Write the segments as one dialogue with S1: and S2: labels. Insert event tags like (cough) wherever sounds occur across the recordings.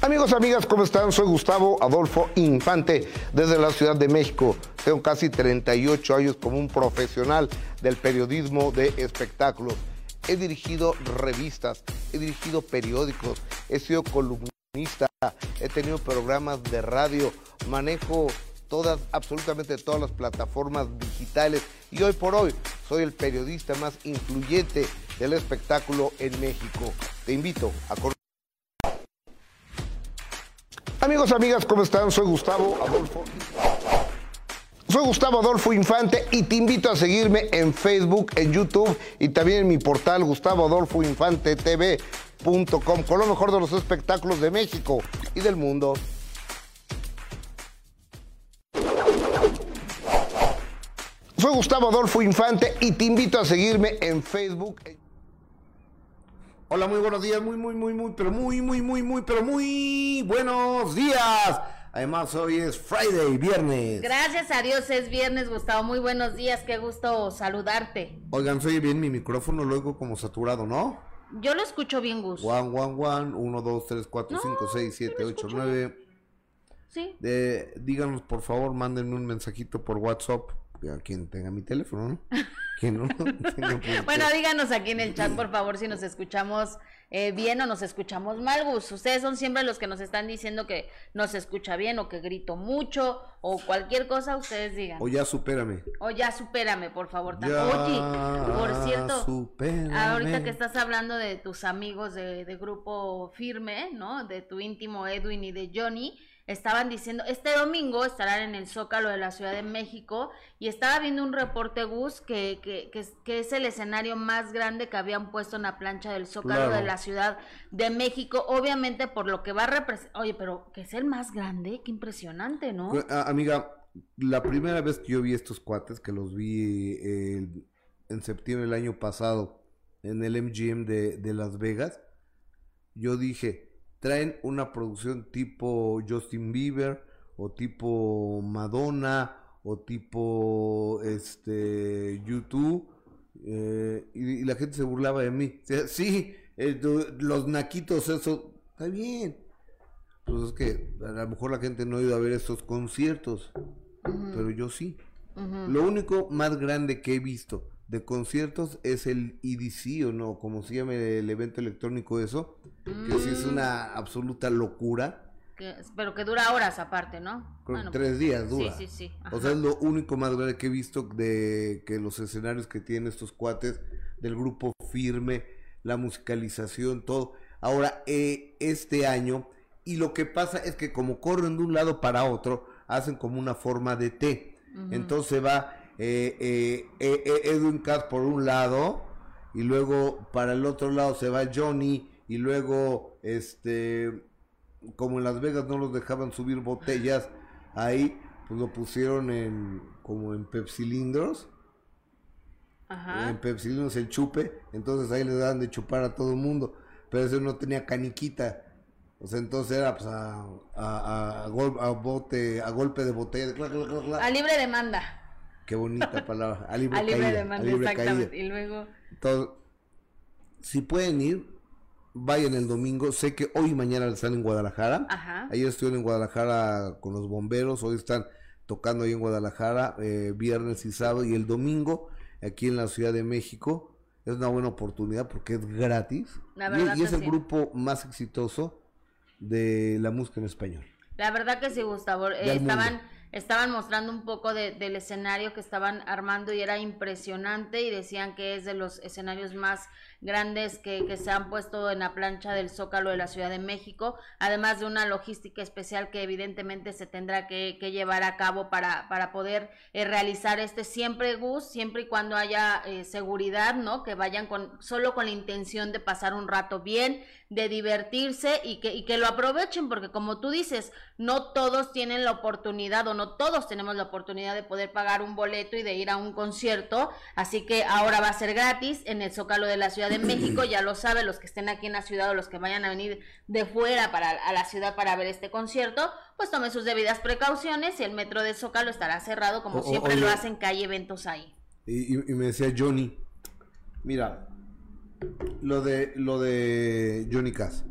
S1: Amigos, amigas, ¿cómo están? Soy Gustavo Adolfo Infante desde la Ciudad de México. Tengo casi 38 años como un profesional del periodismo de espectáculos. He dirigido revistas, he dirigido periódicos, he sido columnista, he tenido programas de radio, manejo todas, absolutamente todas las plataformas digitales y hoy por hoy soy el periodista más influyente del espectáculo en México. Te invito a conocer. Amigos, amigas, ¿cómo están? Soy Gustavo Adolfo. Soy Gustavo Adolfo Infante y te invito a seguirme en Facebook, en YouTube y también en mi portal Gustavo Adolfo Infante TV.com con lo mejor de los espectáculos de México y del mundo. Soy Gustavo Adolfo Infante y te invito a seguirme en Facebook. Hola, muy buenos días, muy, muy, muy, muy, pero muy, muy, muy, muy, pero muy buenos días. Además, hoy es Friday, viernes.
S2: Gracias a Dios es viernes, Gustavo. Muy buenos días, qué gusto saludarte.
S1: Oigan, soy bien mi micrófono, luego como saturado, ¿no?
S2: Yo lo escucho bien, Gus.
S1: One, one, one, uno, dos, tres, cuatro, cinco, seis, siete, ocho, nueve.
S2: Sí.
S1: Eh, díganos, por favor, mándenme un mensajito por WhatsApp quien tenga mi teléfono, ¿no? (laughs) Que no,
S2: bueno, díganos aquí en el chat, por favor, si nos escuchamos eh, bien o nos escuchamos mal, Gus. Ustedes son siempre los que nos están diciendo que nos escucha bien o que grito mucho o cualquier cosa, ustedes digan.
S1: O ya supérame.
S2: O ya supérame, por favor.
S1: Ya
S2: Oye, por cierto,
S1: supérame.
S2: ahorita que estás hablando de tus amigos de, de grupo firme, ¿no? De tu íntimo Edwin y de Johnny estaban diciendo, este domingo estarán en el Zócalo de la Ciudad de México y estaba viendo un reporte Gus que, que, que, es, que es el escenario más grande que habían puesto en la plancha del Zócalo
S1: Claro.
S2: de la Ciudad de México, obviamente por lo que va a representar, oye, pero que es el más grande, qué impresionante, ¿no?
S1: Ah, Amiga, la primera vez que yo vi estos cuates, que los vi eh, en septiembre del año pasado en el MGM de, de Las Vegas, yo dije, traen una producción tipo Justin Bieber o tipo Madonna o tipo este YouTube eh, y, y la gente se burlaba de mí. O sea, sí, eh, los naquitos, eso está bien. Pues es que a lo mejor la gente no ha ido a ver estos conciertos, pero yo sí. Lo único más grande que he visto de conciertos es el EDC o no, como se llama el evento electrónico eso, que sí es una absoluta locura.
S2: Que- pero que dura horas aparte, ¿no? Bueno,
S1: tres días dura.
S2: Sí, sí, sí.
S1: O sea, es lo único más grande que he visto de que los escenarios que tienen estos cuates del grupo firme, la musicalización, todo. Ahora, eh, este año, y lo que pasa es que como corren de un lado para otro, hacen como una forma de T. Entonces va eh, eh, eh, eh, Edwin Cass por un lado, y luego para el otro lado se va Johnny, y luego, este, como en Las Vegas no los dejaban subir botellas, ahí pues lo pusieron en como en pepsilindros,
S2: Ajá.
S1: en pepsilindros el chupe, entonces ahí le daban de chupar a todo el mundo, pero ese no tenía caniquita. O sea, entonces era pues a, a, a, gol- a bote, a golpe de botella. clac, clac.
S2: A libre demanda.
S1: Qué bonita palabra. A libre,
S2: A libre
S1: caída,
S2: demanda,
S1: a libre
S2: exactamente.
S1: caída.
S2: Y luego.
S1: Entonces, si pueden ir, vayan el domingo. Sé que hoy y mañana están en Guadalajara.
S2: Ajá.
S1: Ayer estuvieron en Guadalajara con los bomberos. Hoy están tocando ahí en Guadalajara, eh, viernes y sábado. Y el domingo, aquí en la Ciudad de México. Es una buena oportunidad porque es gratis.
S2: La
S1: Y-
S2: verdad
S1: y, es
S2: que
S1: el
S2: sí.
S1: grupo más exitoso de la música en español.
S2: La verdad que sí, Gustavo. eh,
S1: mundo.
S2: Estaban, mostrando un poco de- del escenario que estaban armando y era impresionante y decían que es de los escenarios más grandes que, que se han puesto en la plancha del Zócalo de la Ciudad de México, además de una logística especial que evidentemente se tendrá que, que llevar a cabo para, para poder eh, realizar este siempre, Gus, siempre y cuando haya eh, seguridad, ¿no? Que vayan con solo con la intención de pasar un rato bien, de divertirse y que, y que lo aprovechen, porque como tú dices, no todos tienen la oportunidad o no todos tenemos la oportunidad de poder pagar un boleto y de ir a un concierto, así que ahora va a ser gratis en el Zócalo de la Ciudad de México, ya lo saben los que estén aquí en la ciudad o los que vayan a venir de fuera para a la ciudad para ver este concierto, pues tomen sus debidas precauciones y el metro de Zócalo estará cerrado como
S1: O-
S2: siempre lo hacen que hay eventos ahí.
S1: Y, me decía Johnny, mira, lo de lo de Johnny Cass.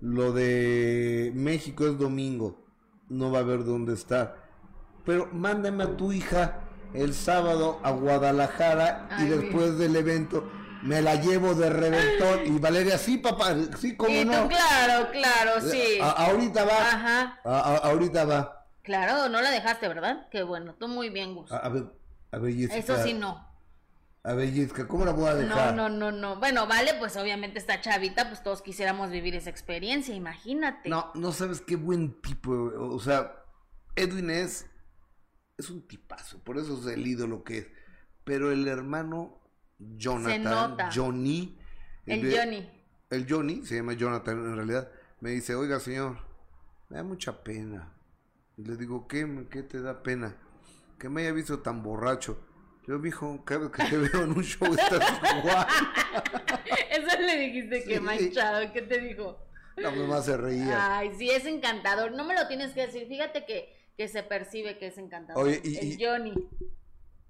S1: lo de México es domingo, no va a haber dónde estar. Pero mándame a tu hija el sábado a Guadalajara y después del evento me la llevo de reventón. Y Valeria, sí, papá, sí, cómo
S2: Y tú,
S1: no.
S2: claro, claro, sí.
S1: A- ahorita va.
S2: Ajá.
S1: A- ahorita va.
S2: Claro, no la dejaste, ¿verdad? Qué bueno, tú muy bien, Gus.
S1: A, a ver, a ver, Jessica.
S2: Eso sí, no.
S1: A ver, Jessica, ¿cómo la voy a
S2: No,
S1: dejar?
S2: no, no, no. Bueno, vale, pues obviamente esta chavita, pues todos quisiéramos vivir esa experiencia, imagínate.
S1: No, no sabes qué buen tipo. O sea, Edwin es, es un tipazo, por eso es el ídolo que es. Pero el hermano Jonathan. Johnny,
S2: El
S1: de-
S2: Johnny.
S1: el Johnny, se llama Jonathan en realidad, me dice, oiga señor, me da mucha pena. Y le digo, ¿qué, qué te da pena? Que me haya visto tan borracho. Yo, mijo, cada vez que te (laughs) veo en un show estás (laughs) igual.
S2: Eso le dijiste que
S1: Sí.
S2: manchado, ¿qué te dijo?
S1: La mamá se reía.
S2: Ay, sí, es encantador. No me lo tienes que decir. Fíjate que, que se percibe que es encantador.
S1: Oye, y-
S2: el Johnny.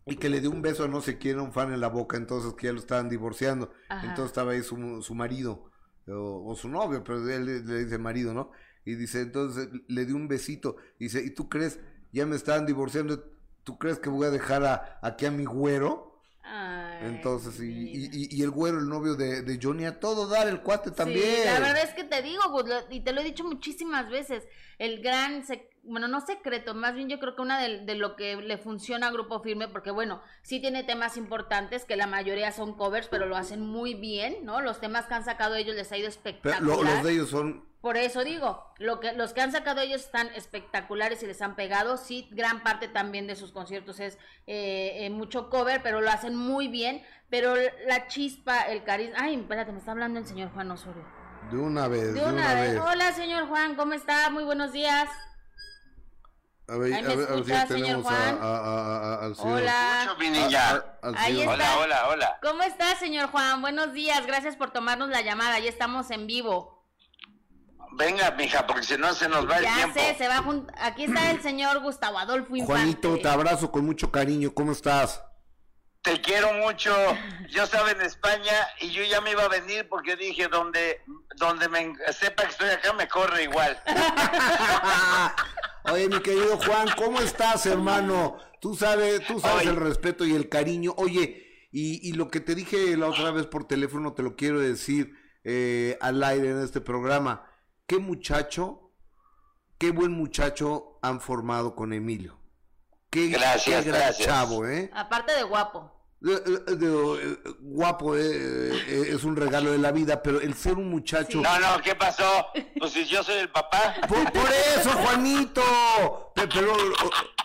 S1: Y que le dio un beso a no sé quién, a un fan en la boca, entonces que ya lo estaban divorciando.
S2: Ajá.
S1: Entonces estaba ahí su, su marido, o, o su novio, pero él le, le dice marido, ¿no? Y dice, entonces le dio un besito. Y dice, ¿y tú crees? Ya me estaban divorciando, ¿tú crees que voy a dejar a, aquí a mi güero?
S2: Ay,
S1: Entonces, y, y,
S2: mira.
S1: y- y el güero, el novio de, de Johnny, a todo dar, el cuate también.
S2: Sí, la verdad es que te digo, y te lo he dicho muchísimas veces, el gran, bueno, no secreto, más bien yo creo que una de, de lo que le funciona a Grupo Firme, porque bueno, sí tiene temas importantes, que la mayoría son covers, pero lo hacen muy bien, ¿no? Los temas que han sacado ellos les ha ido
S1: Pero
S2: espectacular.
S1: lo- los de ellos son
S2: Por eso digo, lo que, los que han sacado ellos están espectaculares y les han pegado. Sí, gran parte también de sus conciertos es eh, eh, mucho cover, pero lo hacen muy bien. Pero la chispa, el carisma. Ay, espérate, me está hablando el señor Juan Osorio.
S1: de una vez,
S2: De una vez. Hola, señor Juan, ¿cómo está? Muy buenos días.
S1: A ver, a ver, a ver si ya tenemos a,
S2: Juan.
S1: a- a- a- al señor.
S2: Hola.
S1: Al señor.
S3: Hola, hola, hola.
S2: ¿Cómo está, señor Juan? Buenos días. Gracias por tomarnos la llamada. Ya estamos en vivo.
S3: Venga, mija, porque si no se nos va el
S2: Ya
S3: tiempo.
S2: sé, se va jun- Aquí está el señor Gustavo Adolfo Infante.
S1: Juanito, te abrazo con mucho cariño. ¿Cómo estás?
S3: Te quiero mucho. Yo estaba en España y yo ya me iba a venir porque dije, donde, donde me sepa que estoy acá, me corre igual. (laughs)
S1: Oye, mi querido Juan, ¿cómo estás, hermano? Tú sabes, tú sabes
S3: Oye.
S1: el respeto y el cariño. Oye, y, y lo que te dije la otra vez por teléfono, te lo quiero decir eh, al aire en este programa. ¿Qué muchacho, qué buen muchacho han formado con Emilio? Qué,
S3: Gracias,
S1: qué gran
S3: gracias.
S1: chavo, ¿eh?
S2: Aparte de guapo.
S1: Eh, eh, eh, guapo, eh, es un regalo de la vida, pero el ser un muchacho...
S3: No, no, ¿qué pasó? Pues si yo soy el papá.
S1: Por, por eso, Juanito. Pe- Pero,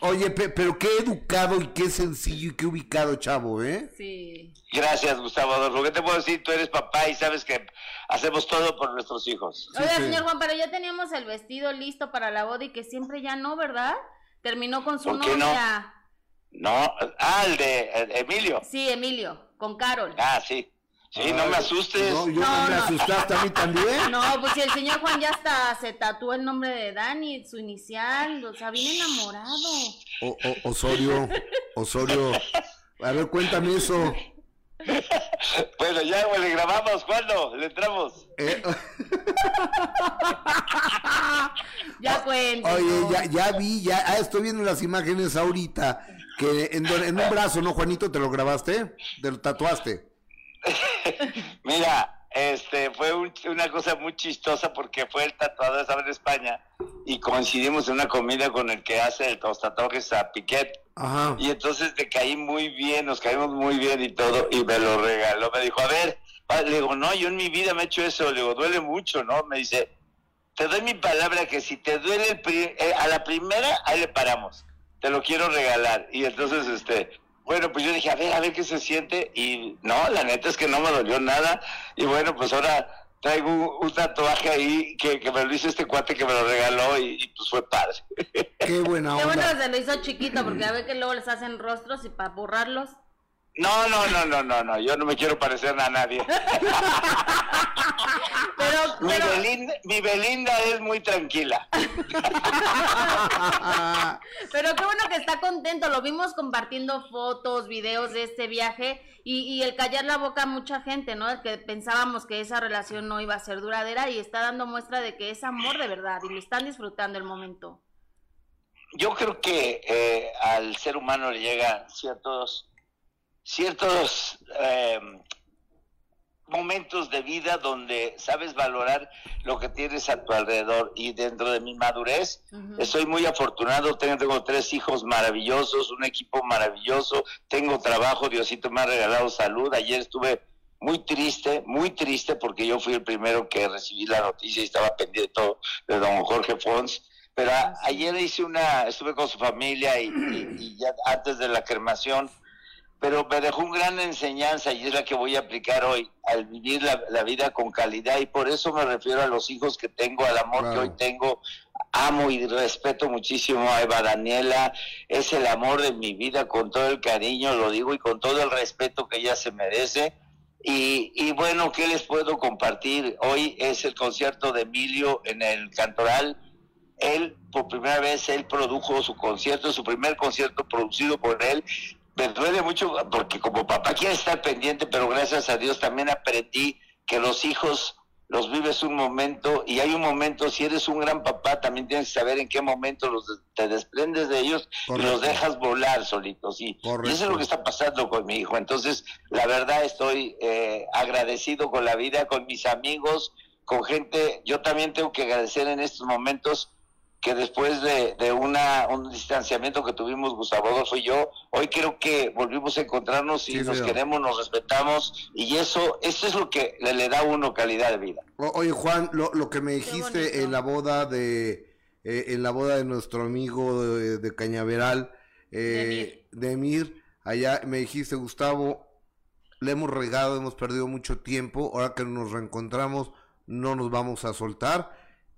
S1: oye, pe- pero qué educado y qué sencillo y qué ubicado, chavo, ¿eh?
S2: Sí.
S3: Gracias, Gustavo Adolfo. ¿Qué te puedo decir? Tú eres papá y sabes que hacemos todo por nuestros hijos.
S1: Sí,
S2: Oiga,
S1: sí.
S2: señor Juan, pero ya teníamos el vestido listo para la boda y que siempre ya no, ¿verdad? Terminó con su
S3: ¿Por qué no? No, ah, el de Emilio.
S2: Sí, Emilio, con Carol.
S3: Ah, sí. Sí, no me asustes.
S1: No, yo
S2: No,
S1: me
S2: no.
S1: asustaste a mí también.
S2: No, pues si el señor Juan ya hasta se tatuó el nombre de Dani, su inicial, o sea, bien enamorado.
S1: O- o- Osorio, Osorio. A ver, cuéntame eso.
S3: Bueno, ya, güey, le grabamos. ¿Cuándo? Le entramos.
S1: Eh, (laughs)
S2: Ya cuento.
S1: oye, ya, ya vi, ya ah, estoy viendo las imágenes ahorita. Que en, en un brazo, ¿no, Juanito? ¿Te lo grabaste? ¿Te lo tatuaste? (laughs)
S3: Mira, este fue un- una cosa muy chistosa porque fue el tatuador, estaba en España y coincidimos en una comida con el que hace el- los tatuajes a Piquet.
S1: Ajá.
S3: Y entonces te caí muy bien, nos caímos muy bien y todo, y me lo regaló. Me dijo, a ver, le digo, no, yo en mi vida me he hecho eso. Le digo, duele mucho, ¿no? Me dice, te doy mi palabra que si te duele el pri- eh, a la primera, ahí le paramos. Te lo quiero regalar. Y entonces, este, bueno, pues yo dije, a ver, a ver qué se siente. Y no, la neta es que no me dolió nada. Y bueno, pues ahora traigo un, un tatuaje ahí que, que me lo hizo este cuate que me lo regaló y, y, pues fue padre.
S1: Qué buena
S2: Qué bueno
S1: onda.
S2: que se lo hizo chiquito, porque a ver que luego les hacen rostros y para borrarlos.
S3: No, no, no, no, no, no, yo no me quiero parecer a nadie. (laughs)
S2: pero,
S3: Mi, Belinda, mi Belinda es muy tranquila. (laughs)
S2: Pero qué bueno que está contento, lo vimos compartiendo fotos, videos de este viaje y, y el callar la boca a mucha gente, ¿no? El que pensábamos que esa relación no iba a ser duradera y está dando muestra de que es amor de verdad y lo están disfrutando el momento.
S3: Yo creo que eh, al ser humano le llegan ciertos, ciertos eh, momentos de vida donde sabes valorar lo que tienes a tu alrededor y dentro de mi madurez
S2: Ujú.
S3: Estoy muy afortunado, tengo, tengo tres hijos maravillosos, un equipo maravilloso, tengo trabajo, Diosito me ha regalado salud. Ayer estuve muy triste, muy triste porque yo fui el primero que recibí la noticia y estaba pendiente todo de don Jorge Fons. Pero a- ayer hice una, estuve con su familia y, y- y ya antes de la cremación, pero me dejó una gran enseñanza y es la que voy a aplicar hoy, al vivir la, la vida con calidad y por eso me refiero a los hijos que tengo, al amor que hoy tengo, amo y respeto muchísimo a Eva Daniela, es el amor de mi vida con todo el cariño, lo digo, y con todo el respeto que ella se merece. Y, y bueno, ¿qué les puedo compartir? Hoy es el concierto de Emilio en el Cantoral. Él, por primera vez, él produjo su concierto, su primer concierto producido por él. Me duele mucho porque como papá quiere estar pendiente, pero gracias a Dios también aprendí que los hijos los vives un momento y hay un momento, si eres un gran papá, también tienes que saber en qué momento los te desprendes de ellos y los dejas volar solitos. Y, y eso es lo que está pasando con mi hijo. Entonces, la verdad estoy eh, agradecido con la vida, con mis amigos, con gente. Yo también tengo que agradecer en estos momentos que después de, de una, un distanciamiento que tuvimos Gustavo Adolfo y yo, hoy creo que volvimos a encontrarnos y
S1: Sí,
S3: nos
S1: señor.
S3: queremos, nos respetamos y eso, eso es lo que le, le da a uno calidad de vida.
S1: O- Oye, Juan, lo, lo que me dijiste en la boda de eh, en la boda de nuestro amigo de, de Cañaveral, eh, de allá me dijiste, Gustavo, le hemos regado, hemos perdido mucho tiempo, ahora que nos reencontramos, no nos vamos a soltar.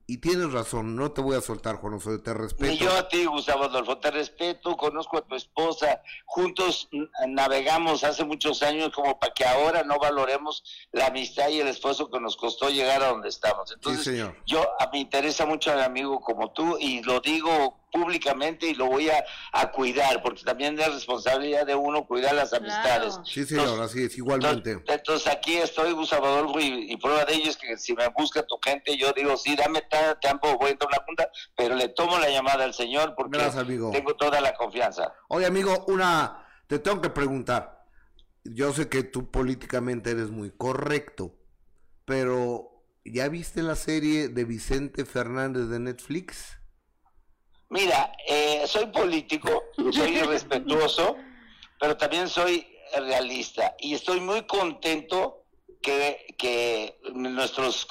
S1: Y tienes razón, no te voy a soltar, Juan Osorio, te respeto.
S3: Ni yo a ti, Gustavo Adolfo, te respeto, conozco a tu esposa, juntos navegamos hace muchos años como para que ahora no valoremos la amistad y el esfuerzo que nos costó llegar a donde estamos. Entonces,
S1: sí, señor.
S3: yo a, me interesa mucho al amigo como tú y lo digo públicamente y lo voy a, a cuidar, porque también es responsabilidad de uno cuidar las amistades.
S1: Sí, señor,
S3: Entonces,
S1: así es, igualmente.
S3: entonces, entonces aquí estoy, Gustavo Adolfo, y, y prueba de ello es que si me busca tu gente, yo digo, sí, dame tiempo, voy a entrar a una junta, pero le tomo la llamada al señor porque
S1: Gracias, amigo.
S3: tengo toda la confianza.
S1: Oye, amigo, una, te tengo que preguntar. Yo sé que tú políticamente eres muy correcto, pero ¿ya viste la serie de Vicente Fernández de Netflix?
S3: Mira, eh, soy político, soy (laughs) respetuoso, pero también soy realista y estoy muy contento que, que nuestros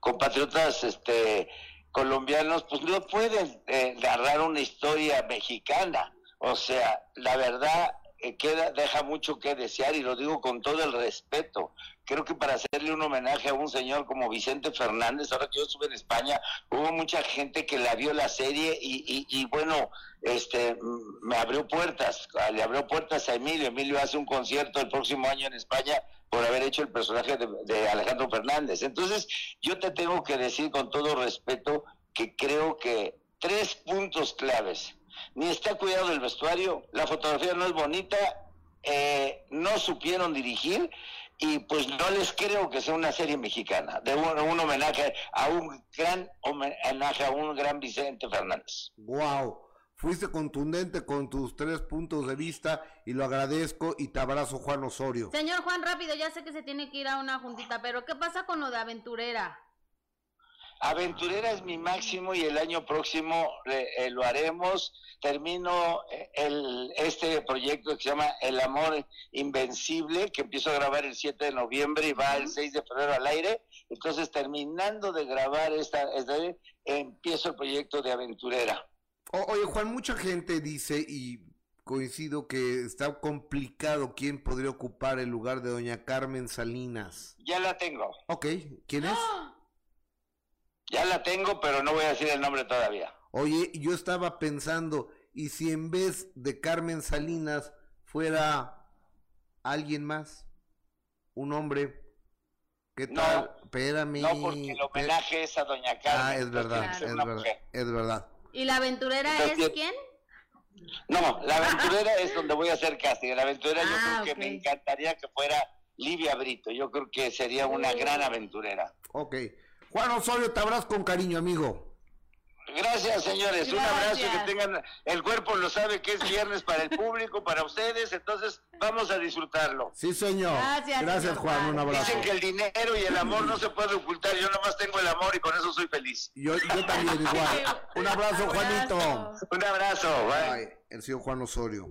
S3: compatriotas este, colombianos pues no pueden eh, narrar una historia mexicana. O sea, la verdad eh, queda, deja mucho que desear y lo digo con todo el respeto. Creo que para hacerle un homenaje a un señor como Vicente Fernández, ahora que yo estuve en España, hubo mucha gente que la vio la serie y, y, bueno, este, mm, me abrió puertas, le abrió puertas a Emilio. Emilio hace un concierto el próximo año en España por haber hecho el personaje de, de Alejandro Fernández. Entonces, yo te tengo que decir con todo respeto que creo que tres puntos claves. Ni está cuidado el vestuario, la fotografía no es bonita, eh, no supieron dirigir y pues no les creo que sea una serie mexicana, de un, un homenaje a un gran homenaje a un gran Vicente Fernández.
S1: Wow, fuiste contundente con tus tres puntos de vista y lo agradezco y te abrazo Juan Osorio.
S2: Señor Juan, rápido, ya sé que se tiene que ir a una juntita, pero ¿qué pasa con lo de aventurera?
S3: Aventurera es mi máximo y el año próximo eh, eh, lo haremos. Termino eh, el, este proyecto que se llama El Amor Invencible, que empiezo a grabar el 7 de noviembre y va el 6 de febrero al aire. Entonces, terminando de grabar esta, esta empiezo el proyecto de Aventurera.
S1: O- oye Juan, mucha gente dice y coincido que está complicado quién podría ocupar el lugar de doña Carmen Salinas.
S3: Ya la tengo,
S1: Ok, ¿quién es?
S3: Ya la tengo, pero no voy a decir el nombre todavía.
S1: Oye, yo estaba pensando, ¿y si en vez de Carmen Salinas fuera alguien más, un hombre. ¿Qué
S3: No,
S1: tal? Espérame.
S3: No, porque el homenaje es a Doña Carmen.
S1: Ah, es verdad,
S3: que
S1: es verdad,
S3: mujer.
S1: es verdad.
S2: ¿Y la aventurera es
S3: Entonces,
S2: quién?
S3: No, la (laughs) aventurera es donde voy a hacer casting. La aventurera yo
S2: Ah,
S3: creo que
S2: ok.
S3: me encantaría que fuera Livia Brito. Yo creo que sería una gran aventurera.
S1: Ok. Juan Osorio, te abrazo con cariño, amigo.
S3: Gracias, señores. Un abrazo que tengan. El cuerpo lo sabe que es viernes para el público, para ustedes. Entonces, vamos a disfrutarlo.
S1: Sí, señor.
S2: Gracias,
S1: Gracias,
S2: señor
S1: Juan. Un abrazo.
S3: Dicen que el dinero y el amor no se puede ocultar. Yo nomás tengo el amor y con eso soy feliz.
S1: Yo, yo también igual. Un abrazo, Juanito.
S3: Un abrazo. bye.
S1: El señor Juan Osorio.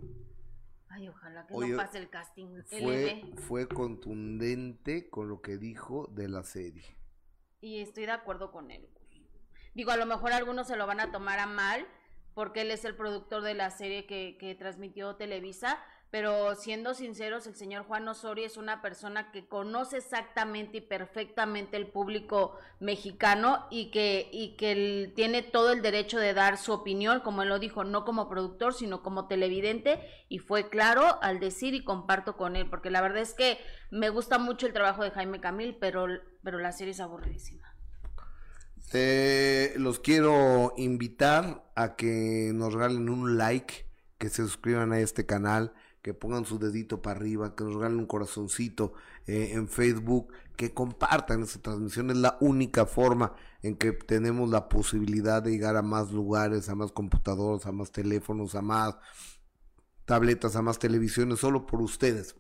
S2: Ay, ojalá que
S1: Oye,
S2: no pase el casting.
S1: Fue,
S2: LB.
S1: fue contundente con lo que dijo de la serie.
S2: Y estoy de acuerdo con él. Digo, a lo mejor algunos se lo van a tomar a mal, porque él es el productor de la serie que, que transmitió Televisa, pero siendo sinceros, el señor Juan Osorio es una persona que conoce exactamente y perfectamente el público mexicano y que, y que él tiene todo el derecho de dar su opinión, como él lo dijo, no como productor, sino como televidente, y fue claro al decir y comparto con él, porque la verdad es que me gusta mucho el trabajo de Jaime Camil, pero, pero la serie es aburridísima.
S1: Te los quiero invitar a que nos regalen un like, que se suscriban a este canal, que pongan su dedito para arriba, que nos regalen un corazoncito eh, en Facebook, que compartan esta transmisión. Es la única forma en que tenemos la posibilidad de llegar a más lugares, a más computadoras, a más teléfonos, a más tabletas, a más televisiones, solo por ustedes.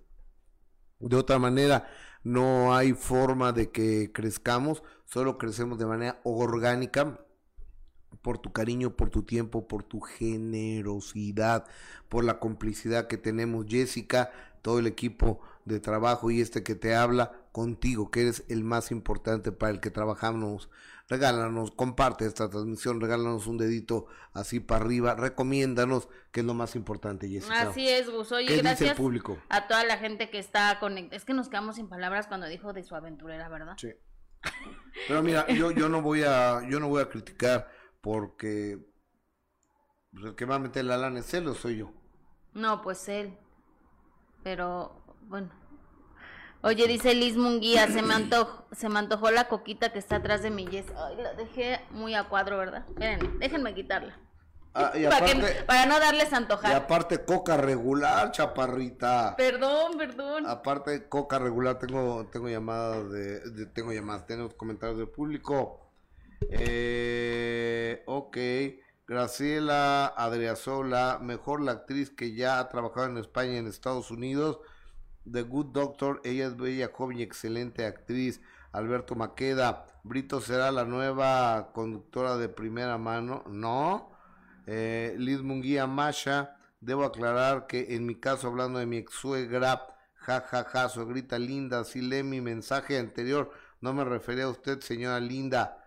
S1: De otra manera, no hay forma de que crezcamos, solo crecemos de manera orgánica por tu cariño, por tu tiempo, por tu generosidad, por la complicidad que tenemos Jessica, todo el equipo de trabajo y este que te habla contigo, que eres el más importante para el que trabajamos. Regálanos, comparte esta transmisión, regálanos un dedito así para arriba, recomiéndanos, que es lo más importante, Jessica.
S2: Así es, Gus. Oye,
S1: ¿Qué dice el
S2: gracias
S1: público?
S2: a toda la gente que está conectada. Es que nos quedamos sin palabras cuando dijo de su aventurera, ¿verdad?
S1: Sí. Pero mira, yo, yo no voy a, yo no voy a criticar porque pues, el que va a meter la lana es él o soy yo.
S2: No, pues él. Pero, bueno. Oye, dice Liz Munguía, se me, antojó, se me antojó la coquita que está atrás de mi yes. Ay, la dejé muy a cuadro, ¿verdad? Espérenme, déjenme quitarla.
S1: Ah, y,
S2: para, que-
S1: aparte,
S2: para no darles
S1: y
S2: antojar.
S1: aparte coca regular, chaparrita.
S2: Perdón, perdón.
S1: Aparte coca regular, tengo, tengo llamadas de, de- tengo llamadas, tenemos comentarios del público. Eh, ok, Graciela Adriasola, mejor la actriz que ya ha trabajado en España y en Estados Unidos. The Good Doctor, ella es bella, joven y excelente actriz. Alberto Maqueda, Brito será la nueva conductora de primera mano. No. Eh, Liz Munguía Masha, debo aclarar que en mi caso, hablando de mi ex suegra, ja, ja, ja, suegrita linda, si lee mi mensaje anterior, no me refería a usted, señora linda.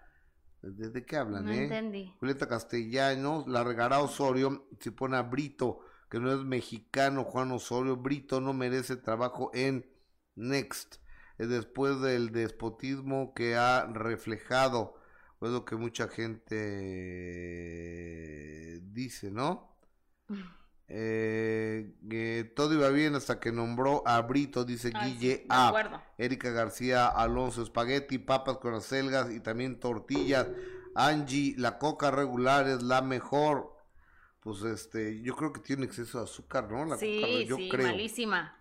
S1: ¿De qué hablan,
S2: No
S1: eh?
S2: entendí.
S1: Julieta Castellanos, la regará Osorio, si pone a Brito, que no es mexicano, Juan Osorio, Brito no merece trabajo en Next, eh, después del despotismo que ha reflejado, es lo que mucha gente dice, ¿no? (laughs) Eh, todo iba bien hasta que nombró a Brito, dice
S2: Ay, sí,
S1: Guille A.
S2: acuerdo.
S1: Erika García Alonso, espagueti, papas con acelgas y también tortillas. Angie, la coca regular es la mejor. Pues este, yo creo que tiene exceso de azúcar, ¿no? La
S2: Sí,
S1: coca, yo
S2: sí,
S1: creo.
S2: malísima.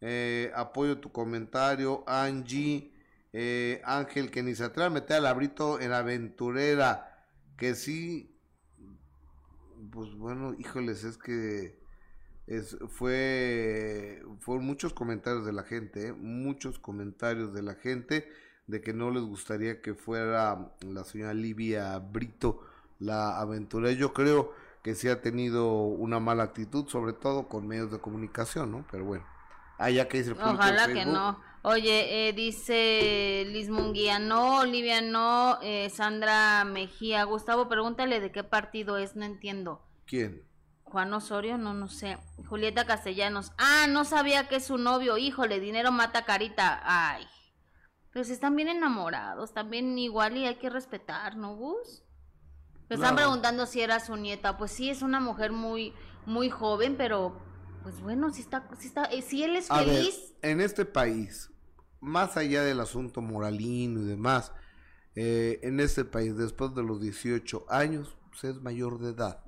S1: Eh, apoyo tu comentario, Angie. Eh, Ángel, que ni se atreve a meter al abrito en aventurera. Que sí. Pues bueno, híjoles, es que es, fue fueron muchos comentarios de la gente, ¿eh? muchos comentarios de la gente de que no les gustaría que fuera la señora Livia Brito la aventurera. Yo creo que sí ha tenido una mala actitud, sobre todo con medios de comunicación, ¿no? Pero bueno, ya que dice el público
S2: Ojalá que
S1: Facebook.
S2: no. Oye, eh, dice Liz Munguía, no, Olivia, no, eh, Sandra Mejía, Gustavo, pregúntale de qué partido es, no entiendo.
S1: ¿Quién?
S2: Juan Osorio, no, no sé. Julieta Castellanos, ah, no sabía que es su novio, híjole, dinero mata carita. Ay, pero si están bien enamorados, también igual y hay que respetar, ¿no, Gus? Me están preguntando si era su nieta, pues sí, es una mujer muy, muy joven, pero pues bueno, si está, si está, eh, si él es
S1: A ver,
S2: feliz,
S1: en este país, más allá del asunto moralino y demás, eh, en este país, después de los 18 años, pues es mayor de edad.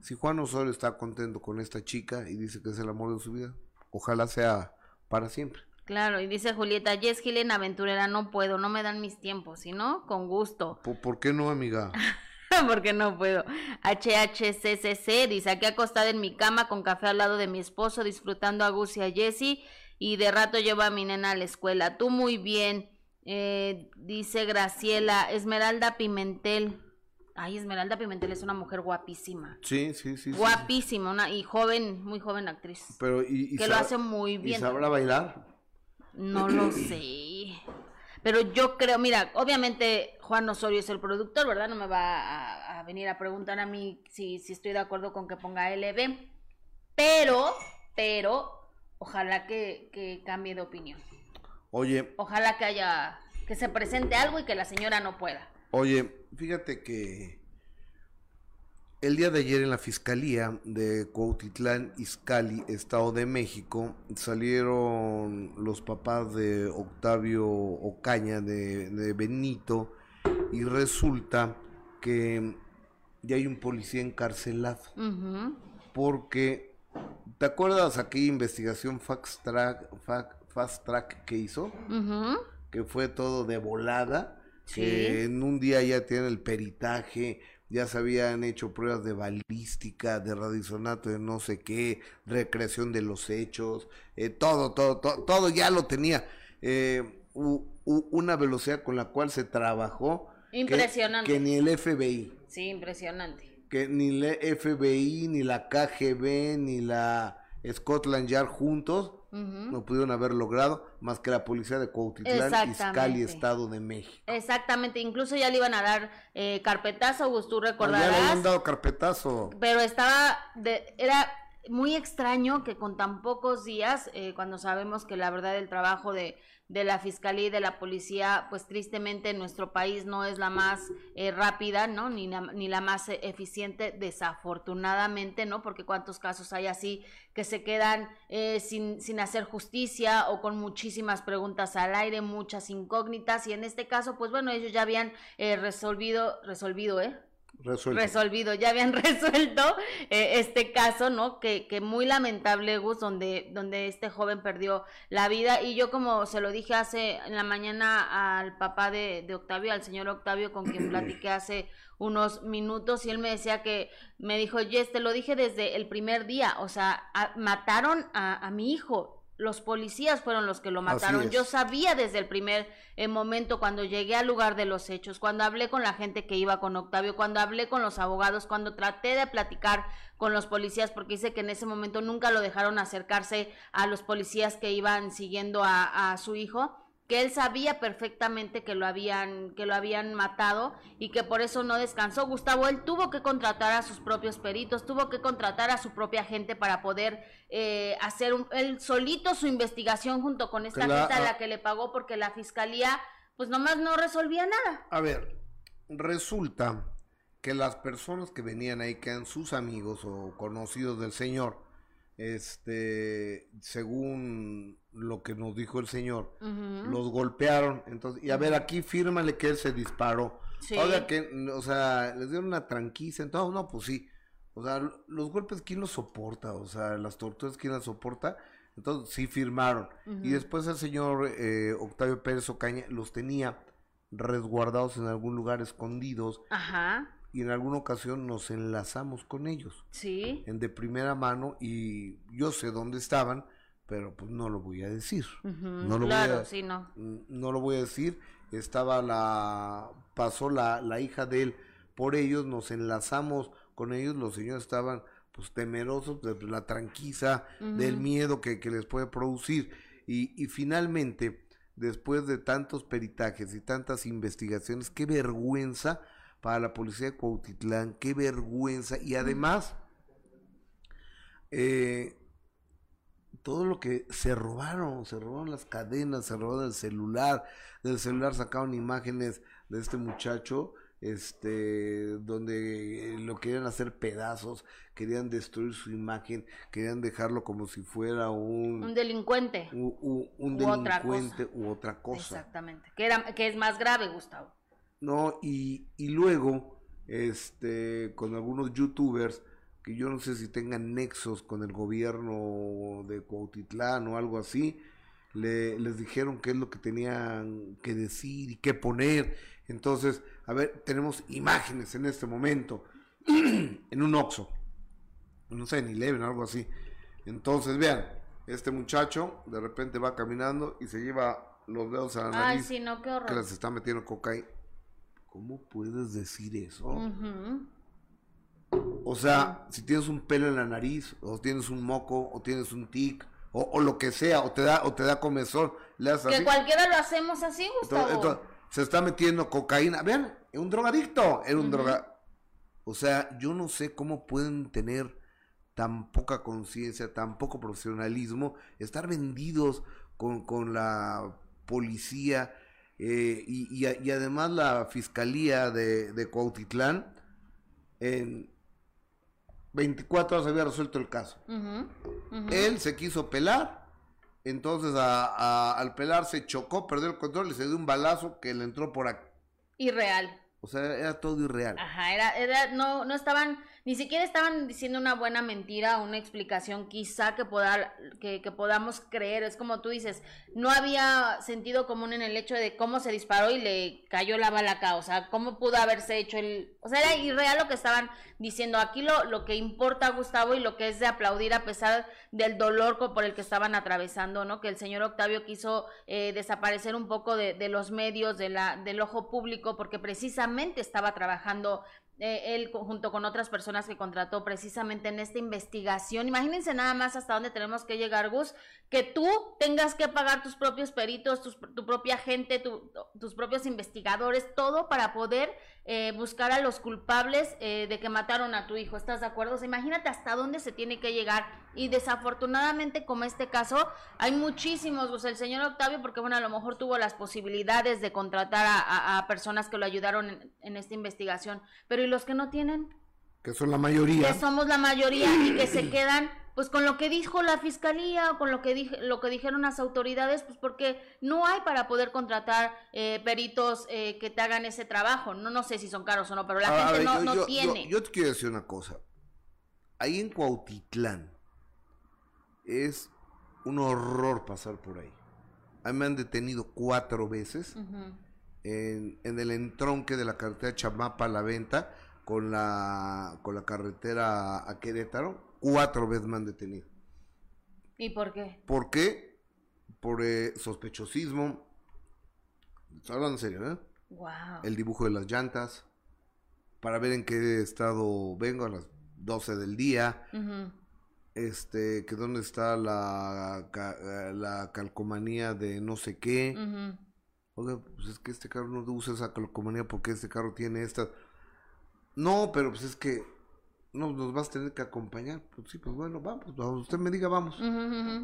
S1: Si Juan Osorio está contento con esta chica y dice que es el amor de su vida, ojalá sea para siempre.
S2: claro, y dice Julieta, Yes Gilen aventurera, no puedo, no me dan mis tiempos, si no, con gusto.
S1: ¿Por, por qué no, amiga? (laughs)
S2: porque no puedo. HHCCC dice, aquí acostada en mi cama con café al lado de mi esposo, disfrutando a Gus y a Jessy, y de rato llevo a mi nena a la escuela. Tú muy bien, eh, dice Graciela, Esmeralda Pimentel. Ay, Esmeralda Pimentel es una mujer guapísima.
S1: Sí, sí, sí. sí.
S2: Guapísima, una, y joven, muy joven actriz.
S1: Pero, y, y
S2: que lo hace muy
S1: ¿Y
S2: bien.
S1: sabrá bailar?
S2: No lo sé. Pero yo creo, mira, obviamente Juan Osorio es el productor, ¿verdad? No me va a, a venir a preguntar a mí si, si estoy de acuerdo con que ponga LB. Pero, pero, ojalá que, que cambie de opinión.
S1: Oye,
S2: Ojalá que haya, que se presente algo y que la señora no pueda.
S1: Oye, fíjate que el día de ayer en la Fiscalía de Cuautitlán, Izcalli, Estado de México, salieron los papás de Octavio Ocaña, de, de Benito, y resulta que ya hay un policía encarcelado, porque, ¿te acuerdas aquella investigación fast track, fast track que hizo? Que fue todo de volada,
S2: Sí.
S1: que en un día ya tienen el peritaje, ya se habían hecho pruebas de balística, de radisonato, de no sé qué, recreación de los hechos, eh, todo, todo, todo, todo ya lo tenía. Eh, u- u- una velocidad con la cual se trabajó. que-
S2: Impresionante.
S1: Que, ni el FBI,
S2: Sí, impresionante.
S1: Que ni la FBI, ni la KGB, ni la Scotland Yard juntos
S2: Ujú.
S1: no pudieron haber logrado más que la policía de Cuautitlán, Izcalli. Estado de México.
S2: Exactamente, incluso ya le iban a dar eh, carpetazo, Gus, tú
S1: Ya le
S2: recordarás.
S1: habían dado carpetazo.
S2: pero estaba de, era muy extraño que con tan pocos días eh, cuando sabemos que la verdad el trabajo de, de la fiscalía y de la policía pues tristemente en nuestro país no es la más eh, rápida no ni la, ni la más eh, eficiente desafortunadamente no porque cuántos casos hay así que se quedan eh, sin, sin hacer justicia o con muchísimas preguntas al aire muchas incógnitas y en este caso pues bueno ellos ya habían eh, resolvido resolvido eh
S1: Resuelto.
S2: resolvido, ya habían (laughs) resuelto eh, este caso, ¿no? Que, que muy lamentable, Gus, donde, donde este joven perdió la vida. Y yo como se lo dije hace en la mañana al papá de, de Octavio, al señor Octavio, con quien (clears throat) platiqué hace unos minutos, y él me decía que, me dijo, Jess, te lo dije desde el primer día, o sea, a- mataron a, a mi hijo. Los policías fueron los que lo mataron. Yo sabía desde el primer eh, momento cuando llegué al lugar de los hechos, cuando hablé con la gente que iba con Octavio, cuando hablé con los abogados, cuando traté de platicar con los policías, porque dice que en ese momento nunca lo dejaron acercarse a los policías que iban siguiendo a, a su hijo, que él sabía perfectamente que lo habían que lo habían matado y que por eso no descansó. Gustavo, él tuvo que contratar a sus propios peritos, tuvo que contratar a su propia gente para poder eh, hacer un, él solito su investigación junto con esta gente a la que le pagó porque la fiscalía pues nomás no resolvía nada.
S1: A ver, resulta que las personas que venían ahí, que eran sus amigos o conocidos del señor, este, según lo que nos dijo el señor, los golpearon. Entonces, y a ver, aquí fírmale que él se disparó.
S2: Sí.
S1: Oiga, que, o sea, les dieron una tranquiza. Entonces, no, pues sí. O sea, los golpes, ¿quién los soporta? O sea, las torturas, ¿quién las soporta? Entonces, sí firmaron. Y después el señor eh, Octavio Pérez Ocaña los tenía resguardados en algún lugar, escondidos.
S2: Ajá,
S1: Y en alguna ocasión nos enlazamos con ellos.
S2: sí.
S1: En de primera mano. Y yo sé dónde estaban, pero pues no lo voy a decir. No lo voy a-
S2: sí, no.
S1: No lo voy a decir, estaba la, pasó la, la hija de él por ellos, nos enlazamos con ellos, los señores estaban pues temerosos de la tranquiza, del miedo que, que les puede producir. Y, y finalmente, después de tantos peritajes y tantas investigaciones, qué vergüenza para la policía de Cuautitlán, qué vergüenza. Y además, eh, todo lo que se robaron, se robaron las cadenas, se robaron el celular, del celular sacaron imágenes de este muchacho este, donde lo querían hacer pedazos, querían destruir su imagen, querían dejarlo como si fuera un...
S2: Un delincuente.
S1: un delincuente u otra cosa.
S2: Exactamente, que, era, que es más grave, Gustavo.
S1: No, y, y luego, este, con algunos youtubers, que yo no sé si tengan nexos con el gobierno de Cuautitlán o algo así, le, les dijeron qué es lo que tenían que decir y qué poner. Entonces, a ver, tenemos imágenes en este momento (clears throat) en un Oxxo, no sé, ni Leven o algo así. Entonces, vean, este muchacho de repente va caminando y se lleva los dedos a la nariz.
S2: Ay, sí, no, qué horror.
S1: Que les está metiendo cocaína. ¿Cómo puedes decir eso? O sea, si tienes un pelo en la nariz, o tienes un moco, o tienes un tic, o, lo que sea, o te da, o te da comezón, le das
S2: Que cualquiera lo hacemos así, Gustavo.
S1: se está metiendo cocaína. Vean, es un drogadicto, era un droga. O sea, yo no sé cómo pueden tener tan poca conciencia, tan poco profesionalismo, estar vendidos con, con la policía eh, y, y, además la fiscalía de, de Cuautitlán en 24 horas había resuelto el caso. Él se quiso pelar, entonces al pelar se chocó, perdió el control y se dio un balazo que le entró por aquí.
S2: Irreal.
S1: O sea, era todo irreal.
S2: Ajá, era, era, no, no estaban, ni siquiera estaban diciendo una buena mentira, una explicación quizá que, poda, que, que, podamos creer. Es como tú dices, no había sentido común en el hecho de cómo se disparó y le cayó la bala acá. O sea, cómo pudo haberse hecho el... O sea, era irreal lo que estaban diciendo. Aquí lo, lo que importa, Gustavo, y lo que es de aplaudir a pesar del dolor por el que estaban atravesando, ¿no? Que el señor Octavio quiso eh, desaparecer un poco de, de los medios, de la, del ojo público, porque precisamente estaba trabajando eh, él junto con otras personas que contrató precisamente en esta investigación. Imagínense nada más hasta dónde tenemos que llegar, Gus, que tú tengas que pagar tus propios peritos, tu propia gente, tus propios investigadores, todo para poder eh, buscar a los culpables eh, de que mataron a tu hijo. ¿Estás de acuerdo? imagínate hasta dónde se tiene que llegar. Y desafortunadamente, como este caso, hay muchísimos, el señor Octavio, porque bueno, a lo mejor tuvo las posibilidades de contratar a, personas que lo ayudaron en, en esta investigación, pero ¿y los que no tienen?
S1: Que son la mayoría.
S2: Que somos la mayoría y que se quedan pues con lo que dijo la fiscalía o con lo que dije, lo que dijeron las autoridades, pues porque no hay para poder contratar eh, peritos eh, que te hagan ese trabajo. No, no sé si son caros o no, pero la gente no, no tiene.
S1: Yo, te quiero decir una cosa. Ahí en Cuautitlán es un horror pasar por ahí. A mí me han detenido cuatro veces en, en, el entronque de la carretera Chamapa a la venta con la, con la carretera a Querétaro cuatro veces me han detenido.
S2: ¿Y por qué?
S1: ¿Por qué? Por eh, sospechosismo. Estoy hablando en serio, ¿eh?
S2: Wow.
S1: El dibujo de las llantas. Para ver en qué estado vengo a las 12 del día. Este, que dónde está la, la calcomanía de no sé qué. Oiga, pues es que este carro no usa esa calcomanía porque este carro tiene esta. No, pero pues es que no, nos vas a tener que acompañar. Pues sí, pues bueno, vamos, usted me diga, vamos.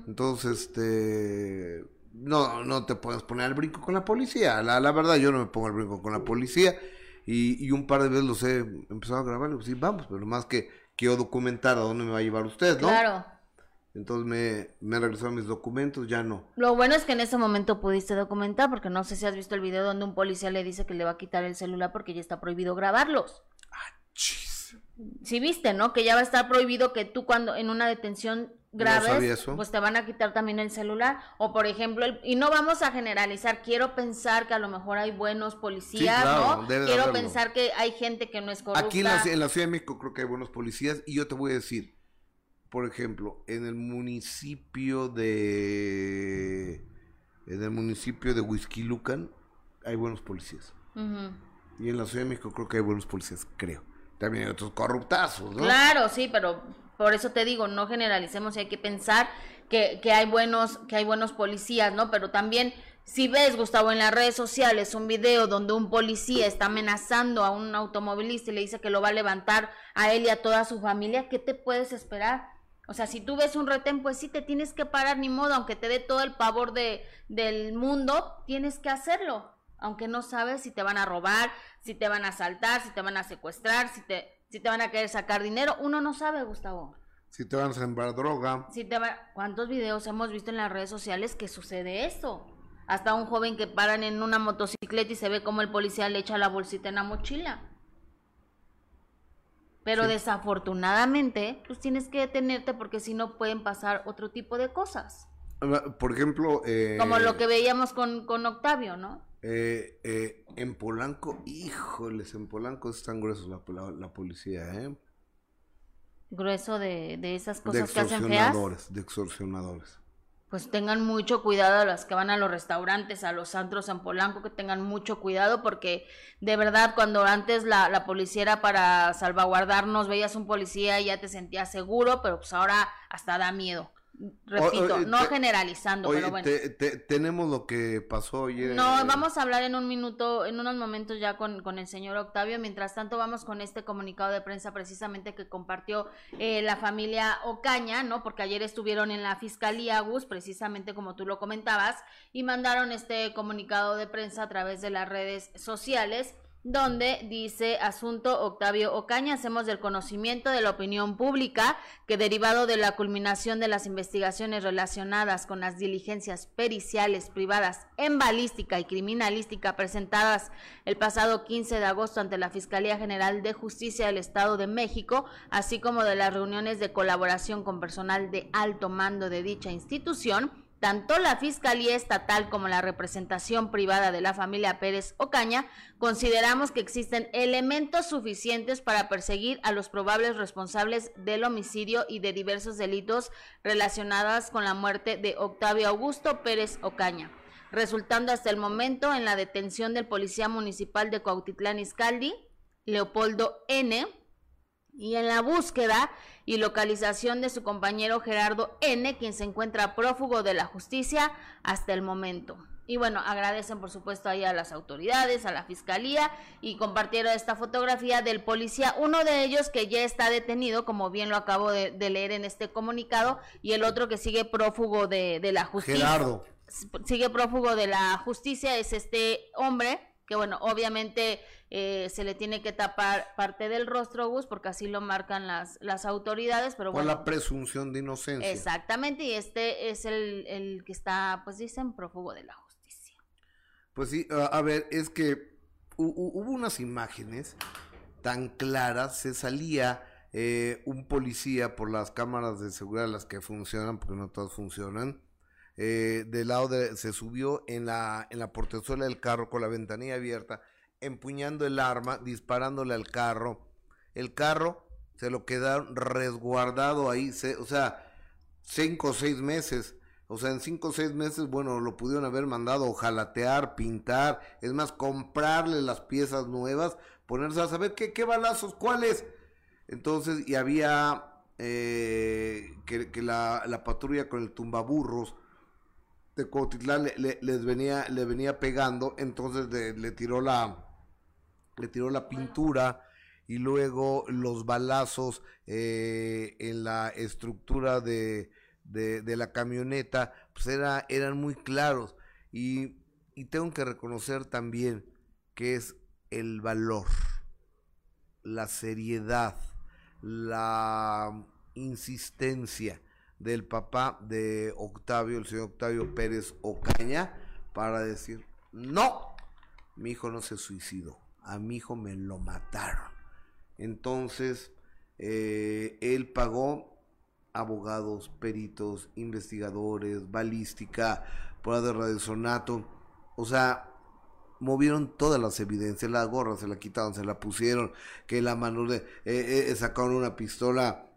S1: Entonces, este, no, no te puedes poner al brinco con la policía. La, la verdad, yo no me pongo al brinco con la policía. Y, y un par de veces los he empezado a grabar. Y pues sí, vamos, pero más que quiero documentar a dónde me va a llevar usted, ¿no?
S2: Claro.
S1: Entonces me, me han regresado mis documentos, ya no.
S2: Lo bueno es que en ese momento pudiste documentar, porque no sé si has visto el video donde un policía le dice que le va a quitar el celular porque ya está prohibido grabarlos. Si viste, ¿no? Que ya va a estar prohibido que tú cuando en una detención grave, pues te van a quitar también el celular. O por ejemplo, y no vamos a generalizar, quiero pensar que a lo mejor hay buenos policías, ¿no? Quiero pensar que hay gente que no es corrupta.
S1: Aquí en la, en la Ciudad de México creo que hay buenos policías y yo te voy a decir, por ejemplo, en el municipio de... En el municipio de Huizquilucan hay buenos policías. Y en la Ciudad de México creo que hay buenos policías, creo también otros corruptazos, ¿no?
S2: Claro, sí, pero por eso te digo, no generalicemos y hay que pensar que, que hay buenos, que hay buenos policías, ¿no? Pero también, si ves, Gustavo, en las redes sociales un video donde un policía está amenazando a un automovilista y le dice que lo va a levantar a él y a toda su familia, ¿qué te puedes esperar? O sea, si tú ves un retén, pues sí te tienes que parar, ni modo, aunque te dé todo el pavor de, del mundo, tienes que hacerlo aunque no sabes si te van a robar, si te van a asaltar, si te van a secuestrar, si te, si te van a querer sacar dinero, uno no sabe, Gustavo.
S1: Si te van a sembrar droga.
S2: Si te ¿Cuántos videos hemos visto en las redes sociales que sucede eso? Hasta un joven que paran en una motocicleta y se ve como el policía le echa la bolsita en la mochila. Pero desafortunadamente, pues tienes que detenerte porque si no pueden pasar otro tipo de cosas.
S1: Por ejemplo...
S2: Eh, como lo que veíamos con, con Octavio, ¿no?
S1: Eh, eh, en Polanco, híjoles, en Polanco están gruesos la, la, policía, ¿eh?
S2: Grueso de, de esas cosas que hacen feas.
S1: De extorsionadores
S2: pues tengan mucho cuidado a las que van a los restaurantes, a los antros en Polanco, que tengan mucho cuidado porque de verdad cuando antes la, la policía era para salvaguardarnos, veías un policía y ya te sentías seguro, pero pues ahora hasta da miedo. Repito, no generalizando, pero bueno.
S1: tenemos lo que pasó ayer.
S2: No, vamos a hablar en un minuto, en unos momentos ya con, con, el señor Octavio. Mientras tanto, vamos con este comunicado de prensa precisamente que compartió eh, la familia Ocaña, ¿no? Porque ayer estuvieron en la fiscalía, Gus, precisamente como tú lo comentabas, y mandaron este comunicado de prensa a través de las redes sociales donde dice asunto Octavio Ocaña, hacemos del conocimiento de la opinión pública que derivado de la culminación de las investigaciones relacionadas con las diligencias periciales privadas en balística y criminalística presentadas el pasado 15 de agosto ante la Fiscalía General de Justicia del Estado de México, así como de las reuniones de colaboración con personal de alto mando de dicha institución, tanto la Fiscalía Estatal como la representación privada de la familia Pérez Ocaña consideramos que existen elementos suficientes para perseguir a los probables responsables del homicidio y de diversos delitos relacionados con la muerte de Octavio Augusto Pérez Ocaña, resultando hasta el momento en la detención del policía municipal de Cuautitlán Izcaldi, Leopoldo N., y en la búsqueda y localización de su compañero Gerardo N., quien se encuentra prófugo de la justicia hasta el momento. Y bueno, agradecen por supuesto ahí a las autoridades, a la fiscalía y compartieron esta fotografía del policía, uno de ellos que ya está detenido, como bien lo acabo de, leer en este comunicado, y el otro que sigue prófugo de, de la justicia.
S1: Gerardo.
S2: Sigue prófugo de la justicia, es este hombre que bueno, obviamente eh, se le tiene que tapar parte del rostro, Gus, porque así lo marcan las, las autoridades, pero
S1: bueno. La presunción de inocencia.
S2: Exactamente, y este es el, el que está, pues dicen, prófugo de la justicia.
S1: Pues sí, a ver, es que hubo unas imágenes tan claras, se salía eh, un policía por las cámaras de seguridad, las que funcionan, porque no todas funcionan, eh, del lado de, se subió en la, en la portezuela del carro con la ventanilla abierta, empuñando el arma, disparándole al carro. El carro se lo quedaron resguardado ahí, o sea, cinco o seis meses. O sea, en cinco o seis meses, bueno, lo pudieron haber mandado jalatear, pintar, es más, comprarle las piezas nuevas, ponerse a saber qué, qué balazos, cuáles. Entonces, y había eh, que, la, la, patrulla con el tumbaburros de Cuautitlán le, les venía, le venía pegando, entonces le tiró la, le tiró la pintura y luego los balazos eh, en la estructura de, de, la camioneta, pues era, eran muy claros. Y, y tengo que reconocer también que es el valor, la seriedad, la insistencia del papá de Octavio, el señor Octavio Pérez Ocaña, para decir, no, mi hijo no se suicidó, a mi hijo me lo mataron. Entonces, eh, él pagó abogados, peritos, investigadores, balística, prueba de radiosonato, o sea, movieron todas las evidencias, la gorra se la quitaron, se la pusieron, que la mano de, eh, eh, sacaron una pistola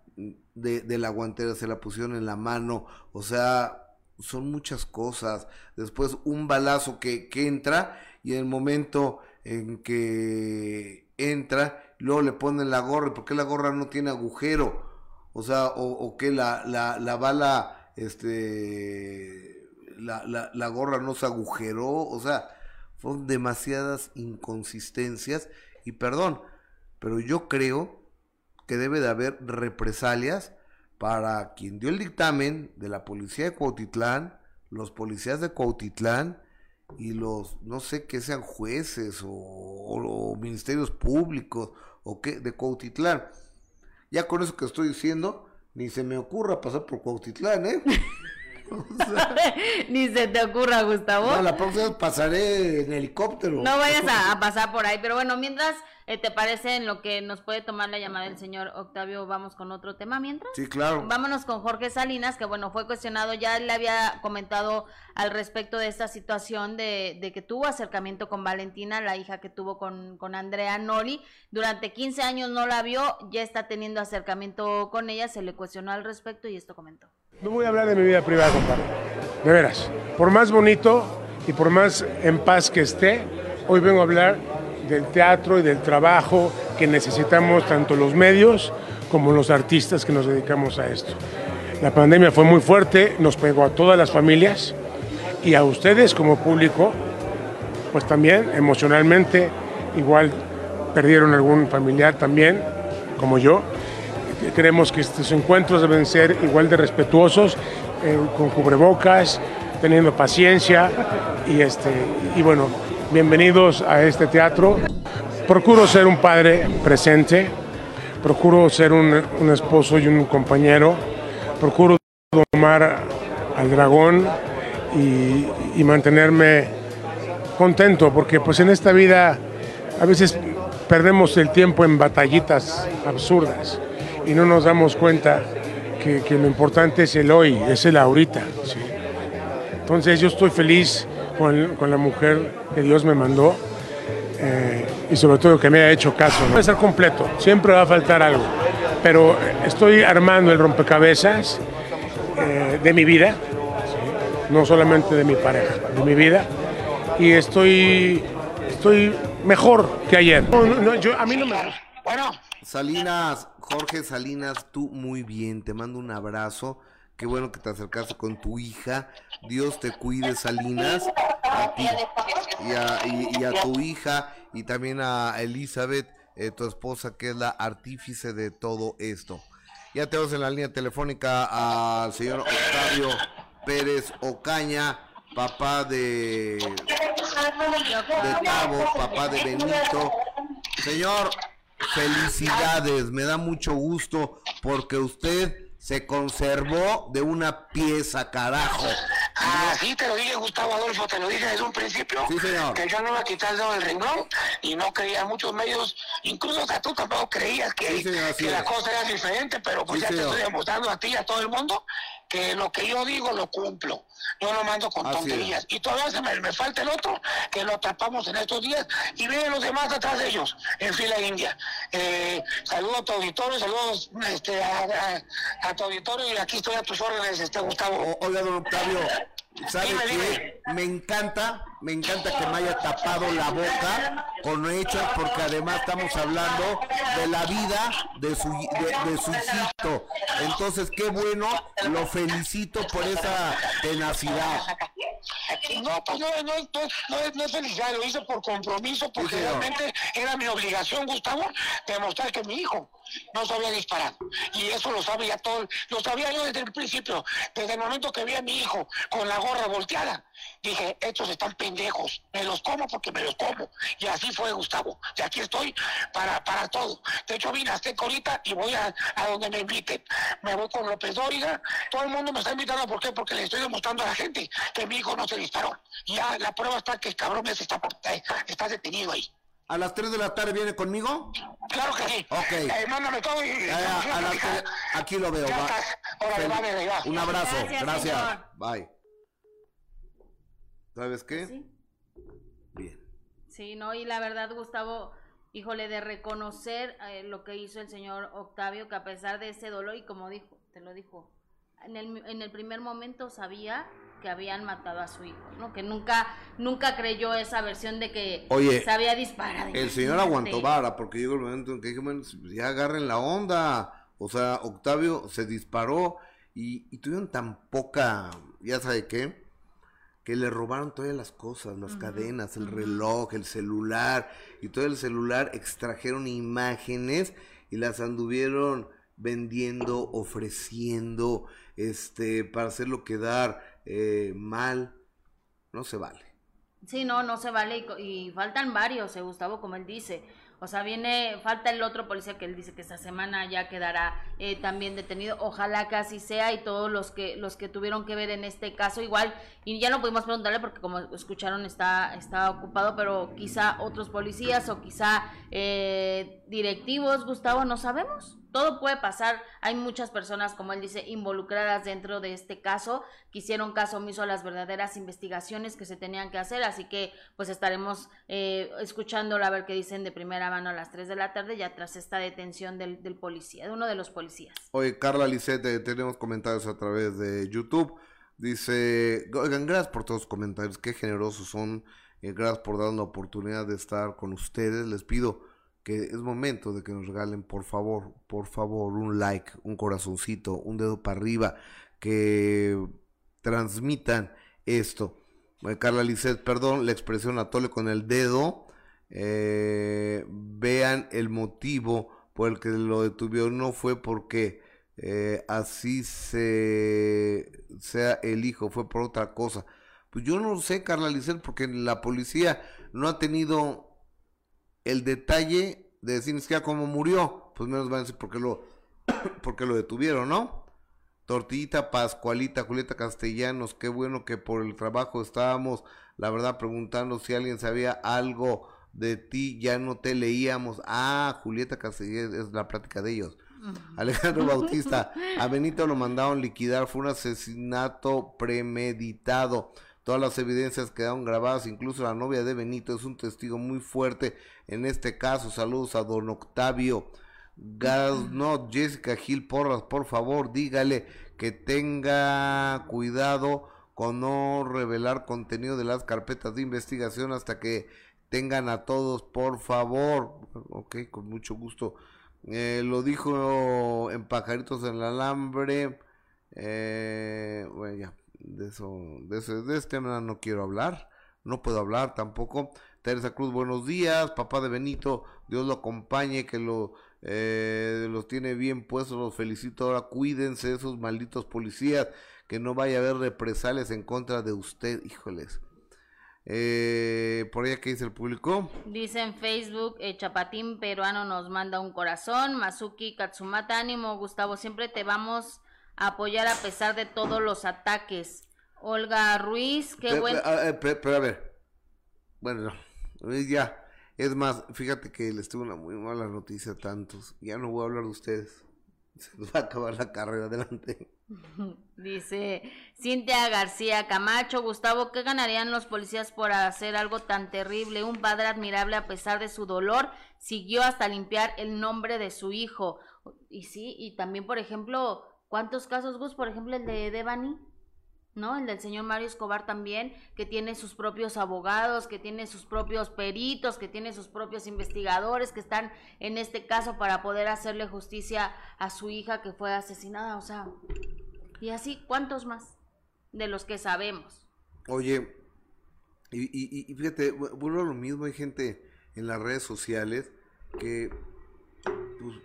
S1: de, la guantera, se la pusieron en la mano, o sea, son muchas cosas. Después un balazo que, que entra y en el momento en que entra, luego le ponen la gorra, porque la gorra no tiene agujero? O sea, o, que la, la, la, bala, este, la, la, la gorra no se agujeró, o sea, fueron demasiadas inconsistencias y perdón, pero yo creo que debe de haber represalias para quien dio el dictamen de la policía de Cuautitlán, los policías de Cuautitlán y los, no sé que sean jueces o, o ministerios públicos o qué, de Cuautitlán. Ya con eso que estoy diciendo, ni se me ocurra pasar por Cuautitlán, ¿eh? (laughs) (laughs)
S2: Ni se te ocurra, Gustavo.
S1: No, la próxima pasaré en helicóptero.
S2: No vayas a, pasar por ahí. Pero bueno, mientras eh, te parece en lo que nos puede tomar la llamada el señor Octavio, vamos con otro tema mientras.
S1: Sí, claro.
S2: Vámonos con Jorge Salinas, que bueno, fue cuestionado, ya le había comentado al respecto de esta situación de, de que tuvo acercamiento con Valentina, la hija que tuvo con, con Andrea Noli. Durante 15 años no la vio, ya está teniendo acercamiento con ella, se le cuestionó al respecto y esto comentó.
S4: No voy a hablar de mi vida privada, compadre. De veras. Por más bonito y por más en paz que esté, hoy vengo a hablar del teatro y del trabajo que necesitamos tanto los medios como los artistas que nos dedicamos a esto. La pandemia fue muy fuerte, nos pegó a todas las familias y a ustedes como público, pues también emocionalmente, igual perdieron algún familiar también, como yo. Creemos que estos encuentros deben ser igual de respetuosos, eh, con cubrebocas, teniendo paciencia y, este, y bueno, bienvenidos a este teatro. Procuro ser un padre presente, procuro ser un, un esposo y un compañero, procuro domar al dragón y, y mantenerme contento, porque pues en esta vida a veces perdemos el tiempo en batallitas absurdas y no nos damos cuenta que, que lo importante es el hoy, es el ahorita. ¿sí? Entonces yo estoy feliz con, con, la mujer que Dios me mandó eh, y sobre todo que me haya hecho caso. No va a ser completo, siempre va a faltar algo, pero estoy armando el rompecabezas eh, de mi vida, ¿sí? no solamente de mi pareja, de mi vida, y estoy, estoy mejor que ayer. No, no, yo, a mí no me...
S1: Bueno. Salinas, Jorge Salinas, tú muy bien, te mando un abrazo. Qué bueno que te acercaste con tu hija. Dios te cuide, Salinas. Y a, y, y a tu hija y también a Elizabeth, eh, tu esposa, que es la artífice de todo esto. Ya tenemos en la línea telefónica al señor Octavio Pérez Ocaña, papá de, de Tavo, papá de Benito. Señor, felicidades, me da mucho gusto porque usted se conservó de una pieza, carajo.
S5: Ah, sí, te lo dije, Gustavo Adolfo, te lo dije desde un principio.
S1: Sí, señor.
S5: Que yo no me quité el dedo del renglón y no creía muchos medios, incluso hasta tú tampoco creías que,
S1: Sí, señor, así
S5: que la cosa era diferente, pero pues
S1: Sí,
S5: ya te estoy demostrando a ti y a todo el mundo que lo que yo digo lo cumplo. Yo no mando con
S1: Así
S5: tonterías. Y todavía se me, me falta el otro, que lo atrapamos en estos días y vienen los demás atrás de ellos, en fila india. Eh, saludo a tu auditorio, saludos este, a, a- a tu auditorio y aquí estoy a tus órdenes, este Gustavo.
S1: O- Oiga, don Octavio, ¿sabe
S5: Dime,
S1: qué?
S5: dime.
S1: Me encanta, me encanta que me haya tapado la boca con hechos, porque además estamos hablando de la vida de su, de, de su hijito. Entonces, qué bueno, lo felicito por esa tenacidad.
S5: No, pues no, no, no, no es, no es felicidad, lo hice por compromiso, porque realmente era mi obligación, Gustavo, demostrar que mi hijo no sabía disparar. Y eso lo sabía todo, lo sabía yo desde el principio, desde el momento que vi a mi hijo con la gorra volteada. Dije, estos están pendejos, me los como porque me los como. Y así fue, Gustavo. Y aquí estoy para, para todo. De hecho, vine a Azteca ahorita y voy a, a donde me inviten. Me voy con López Dóriga. Todo el mundo me está invitando, ¿por qué? Porque le estoy demostrando a la gente que mi hijo no se disparó. Ya la prueba está que el cabrón ese está, está detenido ahí.
S1: ¿A las 3 de la tarde viene conmigo?
S5: Claro que sí.
S1: Ok.
S5: Eh, mándame todo y...
S1: Eh, a- a las tres- aquí lo veo.
S5: Ya
S1: va.
S5: estás. Órale, va, bebé, va.
S1: Un abrazo,
S2: Gracias,
S1: gracias. Bye. ¿Sabes qué?
S2: Sí.
S1: Bien.
S2: Sí, no, y la verdad, Gustavo, híjole, de reconocer eh, lo que hizo el señor Octavio, que a pesar de ese dolor, y como dijo, te lo dijo, en el, en el primer momento sabía que habían matado a su hijo, ¿no? Que nunca, nunca creyó esa versión de que
S1: Oye,
S2: se había disparado.
S1: El señor aguantó vara, porque llegó el momento en que dije, bueno, pues ya agarren la onda. O sea, Octavio se disparó y, y tuvieron tan poca, ya sabe qué, que le robaron todas las cosas, las cadenas, el reloj, el celular, y todo el celular extrajeron imágenes y las anduvieron vendiendo, ofreciendo, este, para hacerlo quedar eh, mal. No se vale.
S2: Sí, no, no se vale y, faltan varios, eh, Gustavo, como él dice. O sea, viene, falta el otro policía que él dice que esta semana ya quedará eh, también detenido. Ojalá que así sea y todos los que los que tuvieron que ver en este caso igual. Y ya no pudimos preguntarle porque como escucharon está, está ocupado, pero quizá otros policías o quizá eh, directivos, Gustavo, no sabemos todo puede pasar. Hay muchas personas, como él dice, involucradas dentro de este caso, que hicieron caso omiso a las verdaderas investigaciones que se tenían que hacer, así que pues estaremos eh, escuchándola a ver qué dicen de primera mano a las 3 de la tarde, ya tras esta detención del, del policía, de uno de los policías.
S1: Oye, Carla Lisette, tenemos comentarios a través de YouTube. Dice, oigan, gracias por todos los comentarios, qué generosos son. Eh, gracias por dar la oportunidad de estar con ustedes. Les pido que es momento de que nos regalen, por favor, por favor, un like, un corazoncito, un dedo para arriba, que transmitan esto. Eh, Carla Lisset, perdón, la expresión atole con el dedo. Eh, vean el motivo por el que lo detuvieron. No fue porque eh, así se sea el hijo, fue por otra cosa. Pues yo no sé, Carla Lisset, porque la policía no ha tenido el detalle de decir ni siquiera cómo murió, pues menos van a decir por qué lo, (coughs) porque lo detuvieron, ¿no? Tortillita Pascualita, Julieta Castellanos, qué bueno que por el trabajo estábamos, la verdad, preguntando si alguien sabía algo de ti, ya no te leíamos. Ah, Julieta Castellanos, es la plática de ellos. Alejandro (laughs) Bautista, a Benito lo mandaron liquidar, fue un asesinato premeditado. Todas las evidencias quedaron grabadas, incluso la novia de Benito es un testigo muy fuerte en este caso. Saludos a don Octavio. no, Jessica Gil Porras, por favor, dígale que tenga cuidado con no revelar contenido de las carpetas de investigación hasta que tengan a todos, por favor. Ok, con mucho gusto. Eh, lo dijo en Pajaritos en el Alambre. Eh, bueno, ya de eso, de ese, de este tema no quiero hablar, no puedo hablar tampoco. Teresa Cruz, buenos días, papá de Benito, Dios lo acompañe, que lo eh, los tiene bien puestos, los felicito. Ahora cuídense de esos malditos policías, que no vaya a haber represalias en contra de usted, híjoles. Eh, por allá, ¿qué dice el público?
S2: Dice en Facebook, eh, Chapatín Peruano nos manda un corazón, Mazuki Katsumata, ánimo, Gustavo, siempre te vamos apoyar a pesar de todos los ataques. Olga Ruiz, qué bueno.
S1: Pero, a ver, bueno, ya, es más, fíjate que les tuve una muy mala noticia a tantos. Ya no voy a hablar de ustedes. (laughs) Se nos va a acabar la carrera adelante. (laughs)
S2: Dice Cintia García Camacho, Gustavo, ¿qué ganarían los policías por hacer algo tan terrible? Un padre admirable a pesar de su dolor siguió hasta limpiar el nombre de su hijo. Y sí, y también, por ejemplo, ¿Cuántos casos, Gus? Por ejemplo, el de Devani, ¿no? El del señor Mario Escobar también, que tiene sus propios abogados, que tiene sus propios peritos, que tiene sus propios investigadores que están en este caso para poder hacerle justicia a su hija que fue asesinada. O sea, y así, ¿cuántos más? De los que sabemos.
S1: Oye, y, y, fíjate, vuelvo a lo mismo, hay gente en las redes sociales que, pues,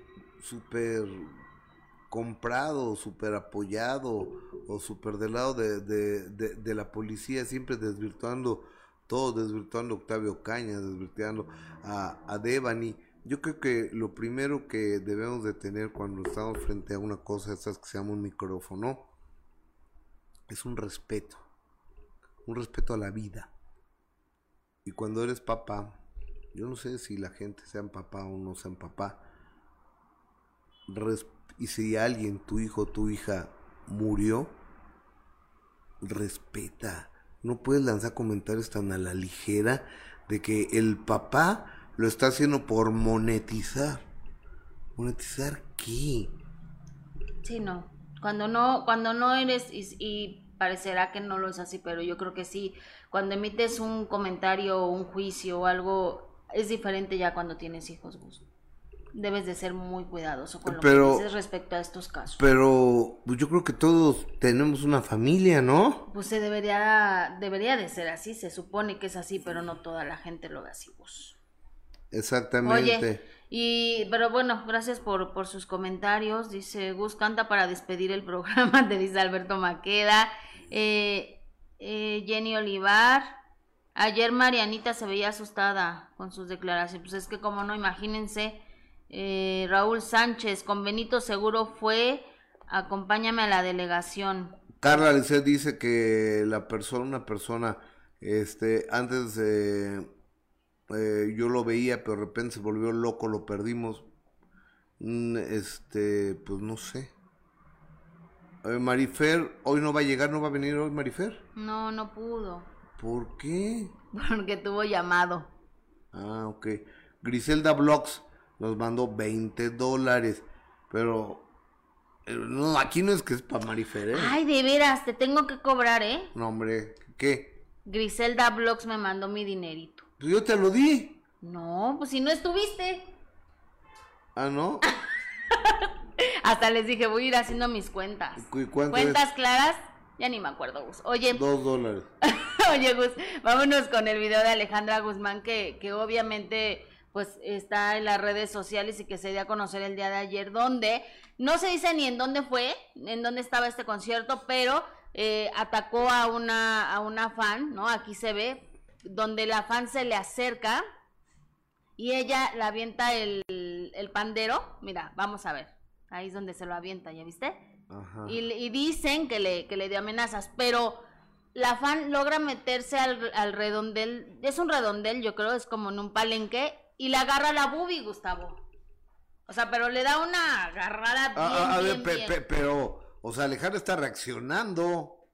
S1: comprado, super apoyado o super del lado de, de, la policía, siempre desvirtuando todo, desvirtuando a Octavio Caña, desvirtuando a, a Devani. Yo creo que lo primero que debemos de tener cuando estamos frente a una cosa, estas que se llama un micrófono, es un respeto, un respeto a la vida. Y cuando eres papá, yo no sé si la gente sea papá o no sea papá, respeto y si alguien, tu hijo, tu hija, murió, respeta. No puedes lanzar comentarios tan a la ligera de que el papá lo está haciendo por monetizar. ¿Monetizar qué?
S2: Sí, no. Cuando no, cuando no eres, y, parecerá que no lo es así, pero yo creo que sí. Cuando emites un comentario o un juicio o algo, es diferente ya cuando tienes hijos, Gus debes de ser muy cuidadoso con lo que dices respecto a estos casos.
S1: Pero pues, yo creo que todos tenemos una familia, ¿no?
S2: Pues se debería, debería de ser así, se supone que es así, pero no toda la gente lo ve así, pues.
S1: Exactamente.
S2: Oye, y, pero bueno, gracias por, por sus comentarios. Dice Gus canta para despedir el (laughs) programa, te dice Alberto Maqueda. Eh, eh, Jenny Olivar, Ayer Marianita se veía asustada con sus declaraciones. Pues es que como no, imagínense, eh, Raúl Sánchez, con Benito Seguro fue, acompáñame a la delegación.
S1: Carla Lisset dice que la persona, una persona, este, antes eh, yo lo veía, pero de repente se volvió loco, lo perdimos. Mm, este, pues no sé. Marifer, hoy no va a llegar, no va a venir hoy Marifer.
S2: No, no pudo.
S1: ¿Por qué? (laughs)
S2: Porque tuvo llamado.
S1: Ah, ok. Griselda Blogs nos mandó 20 dólares, pero eh, no, aquí no es que es para Marifer, ¿eh?
S2: Ay, de veras, te tengo que cobrar, ¿eh?
S1: No, hombre, ¿qué?
S2: Griselda Blogs me mandó mi dinerito.
S1: Pues yo te lo di.
S2: No, pues si no estuviste.
S1: Ah, ¿no? (laughs)
S2: Hasta les dije, voy a ir haciendo mis cuentas. ¿Cuentas claras? Ya ni me acuerdo, Gus. Oye.
S1: Dos dólares. (laughs)
S2: Oye, Gus, vámonos con el video de Alejandra Guzmán, que, que obviamente pues está en las redes sociales y que se dio a conocer el día de ayer, donde no se dice ni en dónde fue, en dónde estaba este concierto, pero eh, atacó a una, a una fan, ¿no? Aquí se ve, donde la fan se le acerca y ella le avienta el, el pandero. Mira, vamos a ver. Ahí es donde se lo avienta, ¿ya viste? Y, dicen que le, que le dio amenazas, pero la fan logra meterse al, al, redondel, es un redondel, yo creo, es como en un palenque, y le agarra la bubi, Gustavo. O sea, pero le da una agarrada ah, bien,
S1: ah, pero, o sea, Alejandra está reaccionando.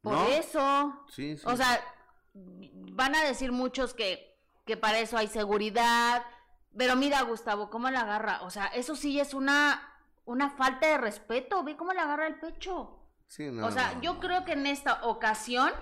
S2: Por eso. Sí, sí. O sea, van a decir muchos que, que para eso hay seguridad, pero mira, Gustavo, cómo la agarra. O sea, eso sí es una, una falta de respeto. Ve cómo le agarra el pecho. Sí, no, o sea, yo creo que en esta ocasión,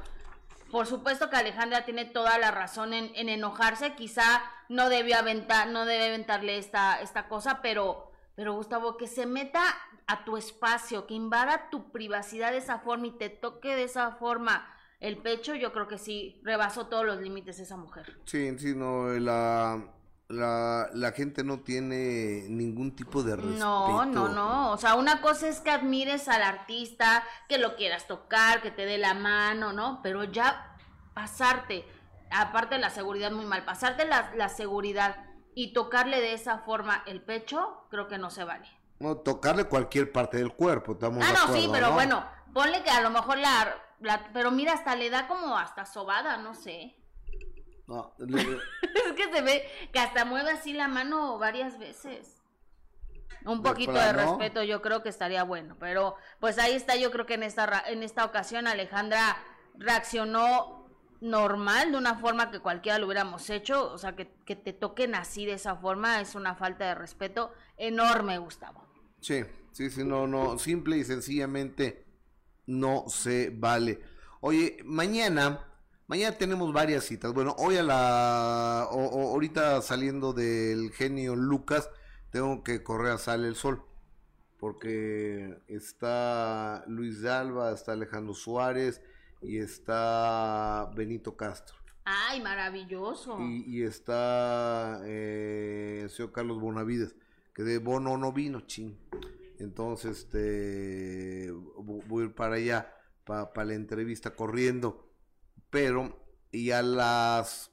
S2: por supuesto que Alejandra tiene toda la razón en, en enojarse. Quizá no debió aventar, no debe aventarle esta, esta cosa, pero, pero Gustavo, que se meta a tu espacio, que invada tu privacidad de esa forma y te toque de esa forma el pecho, yo creo que sí rebasó todos los límites esa mujer.
S1: Sí, sí, no, la la, la gente no tiene ningún tipo de respeto.
S2: No, no, no. O sea, una cosa es que admires al artista, que lo quieras tocar, que te dé la mano, ¿no? Pero ya pasarte, aparte de la seguridad muy mal, pasarte la, la seguridad y tocarle de esa forma el pecho, creo que no se vale.
S1: No, tocarle cualquier parte del cuerpo, estamos
S2: Ah, no, sí, pero bueno, ponle que a lo mejor la, la, pero mira, hasta le da como hasta sobada, no sé. No, (laughs) es que se ve que hasta mueve así la mano varias veces. Un poquito de respeto yo creo que estaría bueno, pero pues ahí está, yo creo que en esta en esta ocasión Alejandra reaccionó normal, de una forma que cualquiera lo hubiéramos hecho, o sea, que, que te toquen así de esa forma es una falta de respeto enorme, Gustavo.
S1: Sí, sí, sí, no, no, simple y sencillamente no se vale. Oye, mañana Mañana tenemos varias citas. Bueno, hoy a la. ahorita saliendo del genio Lucas, tengo que correr a Sale el Sol. Porque está Luis Alba, está Alejandro Suárez y está Benito Castro.
S2: ¡Ay, maravilloso!
S1: Y, está eh, el señor Carlos Bonavides, que de Bono no vino, ching. Entonces, este, voy a ir para allá, para la entrevista corriendo pero y a las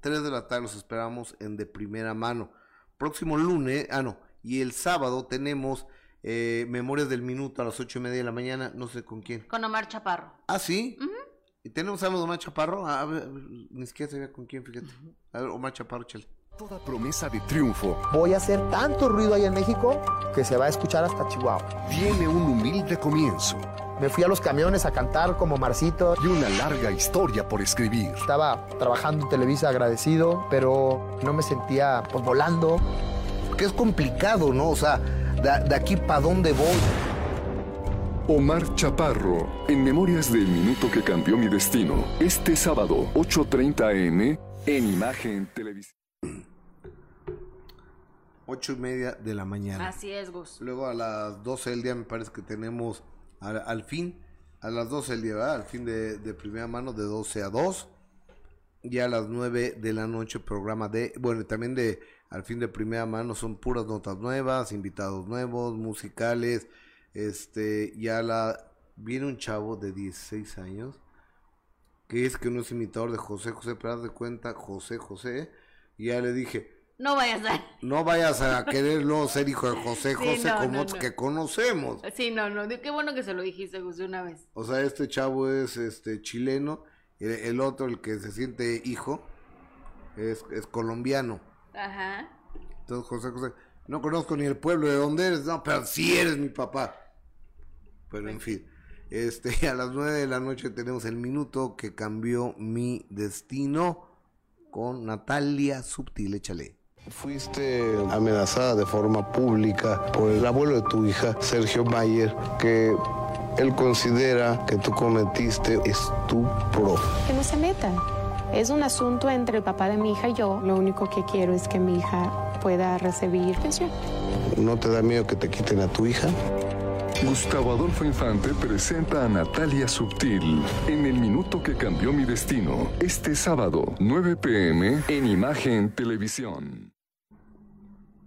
S1: 3 de la tarde los esperamos en de primera mano. Próximo lunes, ah no, y el sábado tenemos eh, Memorias del Minuto a las ocho y media de la mañana, no sé con quién.
S2: Con Omar Chaparro.
S1: Ah, sí. ¿Y tenemos algo de Omar Chaparro? Ah, a ver, ni siquiera sabía con quién, fíjate. A ver, Omar Chaparro, chale.
S6: Toda promesa de triunfo.
S7: Voy a hacer tanto ruido ahí en México que se va a escuchar hasta Chihuahua.
S6: Tiene un humilde comienzo
S7: me fui a los camiones a cantar como Marcito.
S6: Y una larga historia por escribir.
S7: Estaba trabajando en Televisa agradecido, pero no me sentía pues volando.
S1: Que es complicado, ¿no? O sea, de, aquí para dónde voy.
S6: Omar Chaparro, en Memorias del Minuto que Cambió Mi Destino. Este sábado, 8.30 am, en Imagen Televisión.
S1: Ocho y media de la mañana.
S2: Así es, Gus.
S1: Luego a las 12 del día me parece que tenemos al, fin, a las 12 del día, al fin de, primera mano, de 12 a 2. Y a las 9 de la noche, programa de, bueno, también de, al fin de primera mano, son puras notas nuevas, invitados nuevos, musicales. Este, ya la, viene un chavo de 16 años que es que no es imitador de José José, pero haz de cuenta José José. Y ya le dije,
S2: No vayas a...
S1: no vayas a querer luego ser hijo de José
S2: Sí,
S1: José
S2: no,
S1: como
S2: no,
S1: que conocemos.
S2: Sí, no, no, qué bueno que se lo dijiste, José, una vez.
S1: O sea, este chavo es este chileno, el, el otro, el que se siente hijo, es, es colombiano.
S2: Ajá.
S1: Entonces, José José, no conozco ni el pueblo de donde eres, no, pero sí eres mi papá. Pero en fin, este, (laughs) a las nueve de la noche tenemos el minuto que cambió mi destino con Natalia Subtil, échale.
S8: Fuiste amenazada de forma pública por el abuelo de tu hija, Sergio Mayer, que él considera que tú cometiste estupro.
S9: que no se metan. Es un asunto entre el papá de mi hija y yo. Lo único que quiero es que mi hija pueda recibir pensión.
S8: ¿No te da miedo que te quiten a tu hija?
S6: Gustavo Adolfo Infante presenta a Natalia Subtil en El Minuto que Cambió Mi Destino, este sábado, 9 pm, en Imagen Televisión.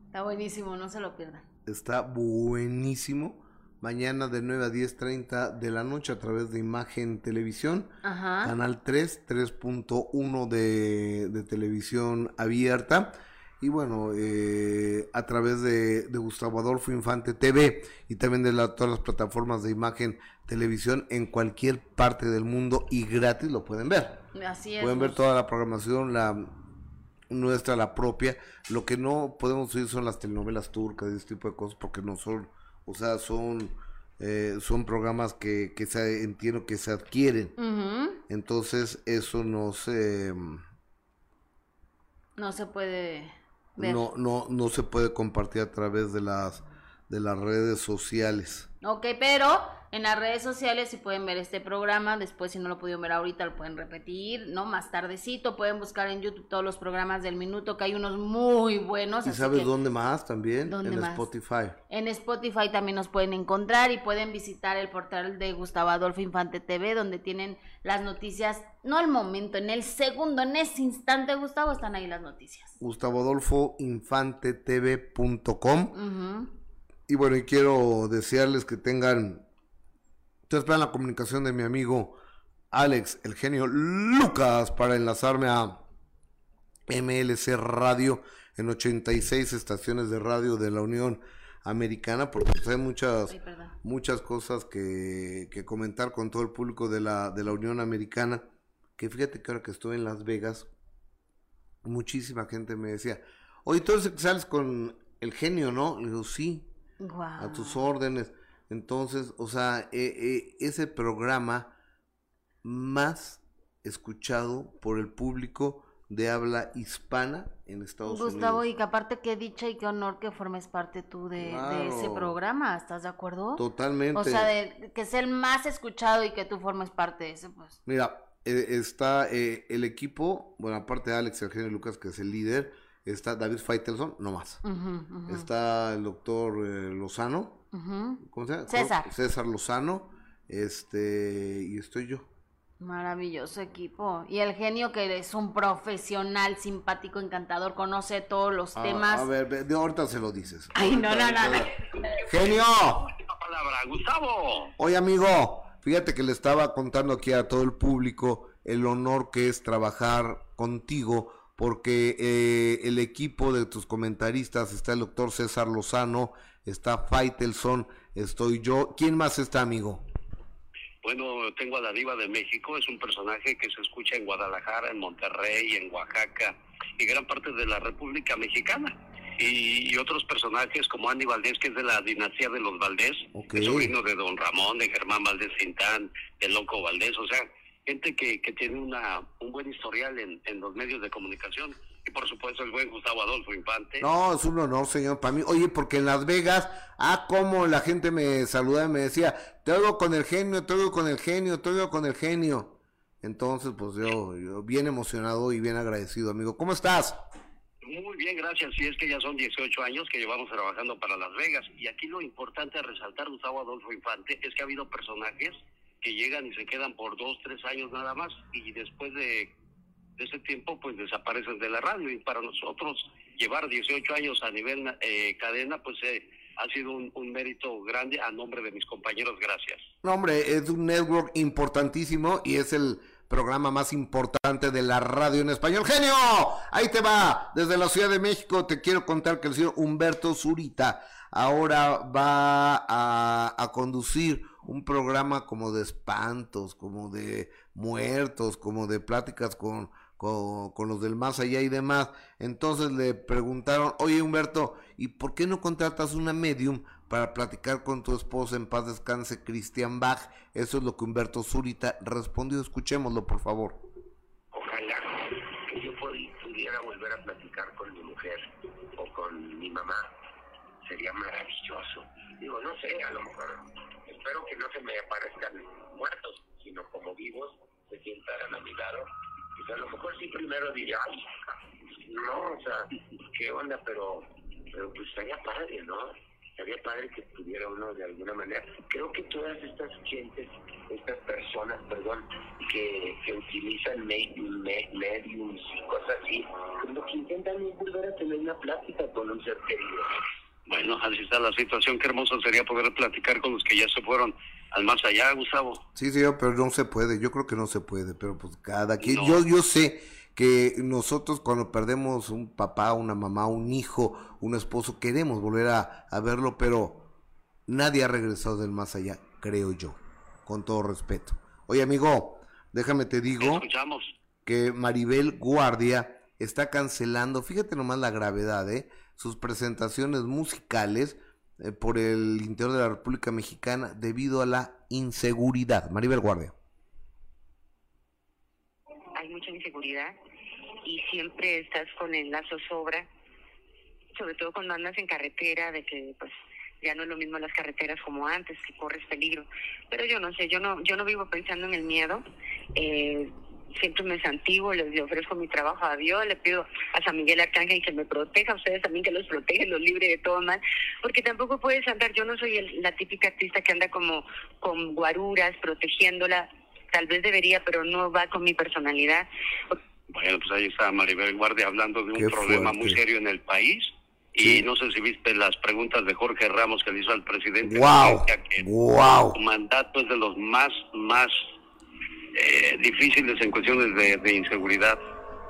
S2: Está buenísimo, no se lo pierdan.
S1: Está buenísimo. Mañana de 9 a 10.30 de la noche a través de Imagen Televisión.
S2: Ajá.
S1: Canal 3, 3.1 de, de televisión abierta. Y bueno, eh, a través de, de Gustavo Adolfo Infante TV y también de la- todas las plataformas de imagen televisión en cualquier parte del mundo y gratis lo pueden ver.
S2: Así es.
S1: Pueden ver toda la programación, la nuestra, la propia. Lo que no podemos oír son las telenovelas turcas y ese tipo de cosas porque no son, o sea, son, eh, son programas que, que se, entiendo que se adquieren. Entonces eso no se,
S2: No se puede
S1: no, no, no se puede compartir a través de las, de las redes sociales.
S2: Ok, pero en las redes sociales si pueden ver este programa, después si no lo pudieron ver ahorita lo pueden repetir, ¿no? Más tardecito, pueden buscar en YouTube todos los programas del minuto, que hay unos muy buenos.
S1: ¿Y
S2: así
S1: sabes
S2: que
S1: dónde más también?
S2: ¿Dónde
S1: en
S2: más?
S1: Spotify.
S2: En Spotify también nos pueden encontrar y pueden visitar el portal de Gustavo Adolfo Infante TV, donde tienen las noticias, no al momento, en el segundo, en ese instante, Gustavo, están ahí las noticias.
S1: Gustavo Adolfo infantetv.com
S2: Ujú.
S1: Y bueno, y quiero desearles que tengan. Estoy esperando la comunicación de mi amigo Alex, el genio Lucas, para enlazarme a MLC Radio en 86 estaciones de radio de la Unión Americana, porque pues, hay muchas,
S2: Ay,
S1: muchas cosas que, que comentar con todo el público de la, de la Unión Americana. Que fíjate que ahora que estuve en Las Vegas, muchísima gente me decía, oye, que sales con el genio, ¿no? Le digo, sí A tus órdenes. Entonces, o sea, eh, eh, ese programa más escuchado por el público de habla hispana en Estados
S2: Gustavo,
S1: Unidos.
S2: y que aparte qué dicha y qué honor que formes parte tú de, de ese programa, ¿estás de acuerdo?
S1: Totalmente.
S2: O sea, de, que sea el más escuchado y que tú formes parte de ese, pues.
S1: Mira, eh, está el equipo, bueno, aparte de Alex Eugenio Lucas, que es el líder, está David Faitelson, no más. Está el doctor eh, Lozano. ¿cómo se llama?
S2: César.
S1: César Lozano, este, y estoy yo.
S2: Maravilloso equipo. Y el genio que es un profesional, simpático, encantador, conoce todos los
S1: A-
S2: temas.
S1: A, ver, ve- de ahorita se lo dices.
S2: Ay, no, no, no, no. (laughs)
S1: Genio.
S3: palabra, Gustavo.
S1: Oye, amigo, fíjate que le estaba contando aquí a todo el público el honor que es trabajar contigo, porque eh, el equipo de tus comentaristas está el doctor César Lozano, está Faitelson, estoy yo. ¿Quién más está, amigo?
S10: Bueno, tengo a la diva de México, es un personaje que se escucha en Guadalajara, en Monterrey, en Oaxaca y gran parte de la República Mexicana. Y, y otros personajes como Andy Valdés, que es de la dinastía de los Valdés,
S1: Ok.
S10: es sobrino de Don Ramón, de Germán Valdés Cintán, de Loco Valdés, o sea, gente que, que tiene una, un buen historial en, en los medios de comunicación. Y por supuesto el buen Gustavo Adolfo Infante.
S1: No, es un honor, señor, para mí. Oye, porque en Las Vegas, ah, como la gente me saludaba y me decía, te oigo con el genio, te oigo con el genio, te oigo con el genio. Entonces, pues yo, yo bien emocionado y bien agradecido, amigo. ¿Cómo estás?
S10: Muy bien, gracias. Sí, es que ya son 18 años que llevamos trabajando para Las Vegas. Y aquí lo importante a resaltar, Gustavo Adolfo Infante, es que ha habido personajes que llegan y se quedan por dos, tres años nada más. Y después de, ese tiempo, pues desaparecen de la radio. Y para nosotros, llevar 18 años a nivel eh, cadena, pues eh, ha sido un, mérito grande a nombre de mis compañeros. Gracias.
S1: No, hombre, es un network importantísimo y es el programa más importante de la radio en español. Genio, ahí te va. Desde la Ciudad de México te quiero contar que el señor Humberto Zurita ahora va a conducir un programa como de espantos, como de muertos, como de pláticas con, con, los del más allá y demás. Entonces le preguntaron, oye Humberto, ¿y por qué no contratas una medium para platicar con tu esposa en paz descanse, Christian Bach? Eso es lo que Humberto Zurita respondió. Escuchémoslo, por favor.
S11: Ojalá que yo pudiera volver a platicar con mi mujer o con mi mamá. Sería maravilloso. Digo, no sé, a lo mejor espero que no se me aparezcan muertos, sino como vivos, se sientan a mi lado. Y a lo mejor sí primero diría, ay, no, o sea, qué onda, pero, pero pues estaría padre, ¿no? Estaría padre que estuviera uno de alguna manera. Creo que todas estas gentes, estas personas, perdón, que, que utilizan medium, mediums y cosas así, como que intentan volver a tener una plática con un ser querido.
S10: Bueno, así está la situación. Qué hermoso sería poder platicar con los que ya se fueron al más allá, Gustavo.
S1: Sí, sí, pero no se puede. Yo creo que no se puede, pero pues cada quien. Yo, yo sé que nosotros cuando perdemos un papá, una mamá, un hijo, un esposo, queremos volver a, a verlo, pero nadie ha regresado del más allá, creo yo, con todo respeto. Oye, amigo, déjame te digo
S10: Escuchamos.
S1: que Maribel Guardia está cancelando, fíjate nomás la gravedad, ¿eh? Sus presentaciones musicales eh, por el interior de la República Mexicana debido a la inseguridad. Maribel Guardia.
S12: Hay mucha inseguridad y siempre estás con el lazo sobra, sobre todo cuando andas en carretera, de que pues ya no es lo mismo las carreteras como antes, que corres peligro. Pero yo no sé, yo no, yo no vivo pensando en el miedo. Eh, siempre me santiguo, les le ofrezco mi trabajo a Dios, le pido a San Miguel Arcángel que me proteja, a ustedes también que los protege, los libre de todo mal, porque tampoco puedes andar, yo no soy el, la típica artista que anda como con guaruras, protegiéndola, tal vez debería, pero no va con mi personalidad.
S10: Bueno, pues ahí está Maribel Guardia hablando de un Qué problema fuerte. muy serio en el país. Y no sé si viste las preguntas de Jorge Ramos que le hizo al presidente.
S1: ¡Wow!
S10: Que
S1: ¡Wow!
S10: Su mandato es de los más, más eh, difíciles en cuestiones de, de inseguridad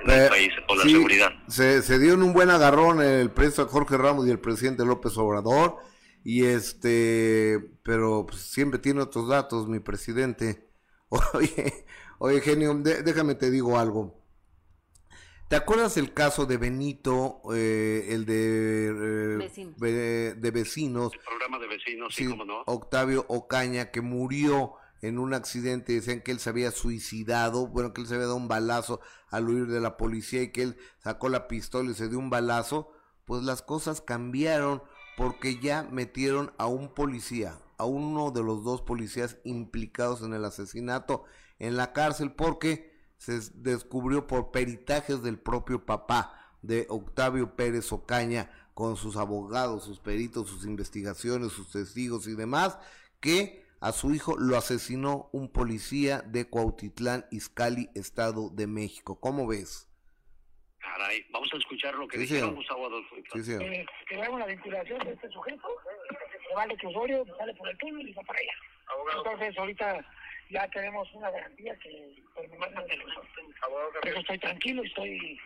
S10: en eh, el país, o la
S1: sí,
S10: seguridad.
S1: Se, se dio en un buen agarrón el preso Jorge Ramos y el presidente López Obrador. Y este, pero pues, siempre tiene otros datos, mi presidente. (laughs) Oye, oye, genio, de, déjame te digo algo. ¿Te acuerdas el caso de Benito, eh, el de, eh,
S2: Vecinos.
S1: de, de vecinos?
S10: El programa de vecinos, sí,
S1: Sí,
S10: cómo no.
S1: Octavio Ocaña, que murió en un accidente, decían que él se había suicidado, bueno, que él se había dado un balazo al huir de la policía y que él sacó la pistola y se dio un balazo, pues las cosas cambiaron porque ya metieron a un policía, a uno de los dos policías implicados en el asesinato en la cárcel porque se descubrió por peritajes del propio papá de Octavio Pérez Ocaña con sus abogados, sus peritos, sus investigaciones, sus testigos y demás, que a su hijo lo asesinó un policía de Cuautitlán, Izcalli, Estado de México. ¿Cómo ves?
S10: Caray, vamos a escuchar lo que
S1: Sí,
S10: dijeron
S1: señor.
S10: Gustavo Adolfo.
S1: Sí.
S5: Eh, que haga una vinculación de este sujeto, se vale que Osorio sale por el túnel y va para allá. Entonces ahorita ya tenemos una garantía que me mandan de los Por eso estoy tranquilo y estoy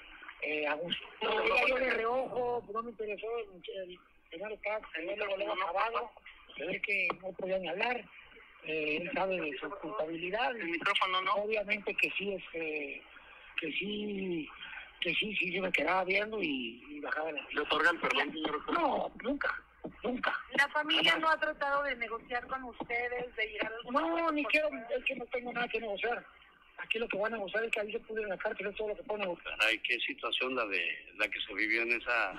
S5: eh, a gusto. Ya yo de reojo, no me interesó el, el señor Katz, el le acabado, se ve que no podía ni hablar. Eh, él sabe de su culpabilidad. El micrófono no. Obviamente que sí, este, que sí, que sí, sí se me quedaba viendo y, y bajaba la. ¿Le otorgan perdón, señor? No, nunca, nunca.
S13: ¿La familia no ha tratado de negociar con ustedes, de llegar a algún
S5: No, ni quiero, es que no tengo nada que negociar. Aquí lo que van a negociar es que ahí se pudieron la cárcel, es todo lo que puedo negociar.
S10: Caray, qué situación la de la que se vivió en esa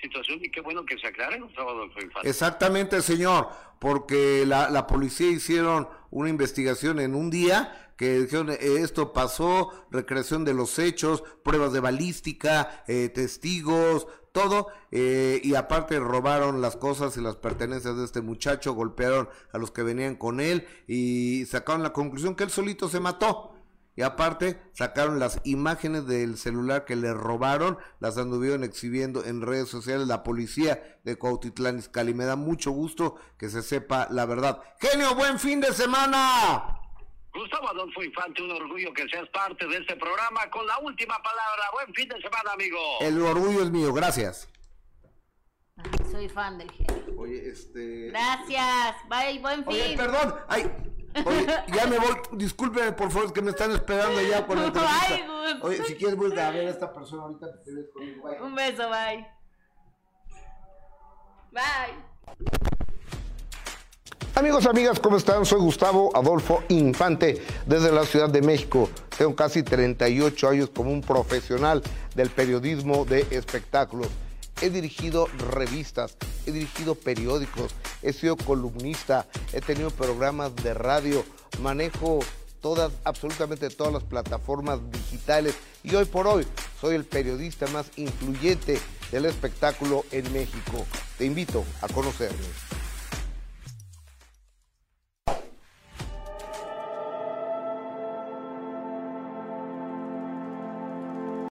S10: situación y qué bueno que se aclare Gustavo Adolfo Infante.
S1: Exactamente, señor, porque la, la policía hicieron una investigación en un día que dijeron esto pasó, recreación de los hechos, pruebas de balística, eh, testigos, todo, eh, y aparte robaron las cosas y las pertenencias de este muchacho, golpearon a los que venían con él y sacaron la conclusión que él solito se mató. Y aparte sacaron las imágenes del celular que le robaron, las anduvieron exhibiendo en redes sociales la policía de Cuautitlán Izcalli. Me da mucho gusto que se sepa la verdad. Genio, buen fin de semana.
S10: Gustavo Adolfo Infante, un orgullo que seas parte de este programa con la última palabra. Buen fin de semana, amigo.
S1: El orgullo es mío, gracias.
S2: Soy fan del genio.
S1: Oye, este...
S2: Gracias. Bye, buen fin.
S1: Oye, perdón. Ay, oye, ya me voy. Discúlpeme, por favor, es que me están esperando ya con la (laughs) entrevista.
S2: Ay, Gus.
S1: Oye, si quieres voy a ver a esta persona ahorita que te ves conmigo. Bye.
S2: Un beso, bye. Bye.
S1: Amigos, amigas, ¿cómo están? Soy Gustavo Adolfo Infante desde la Ciudad de México. Tengo casi 38 años como un profesional del periodismo de espectáculos. He dirigido revistas, he dirigido periódicos, he sido columnista, he tenido programas de radio, manejo todas, absolutamente todas las plataformas digitales y hoy por hoy soy el periodista más influyente del espectáculo en México. Te invito a conocerme.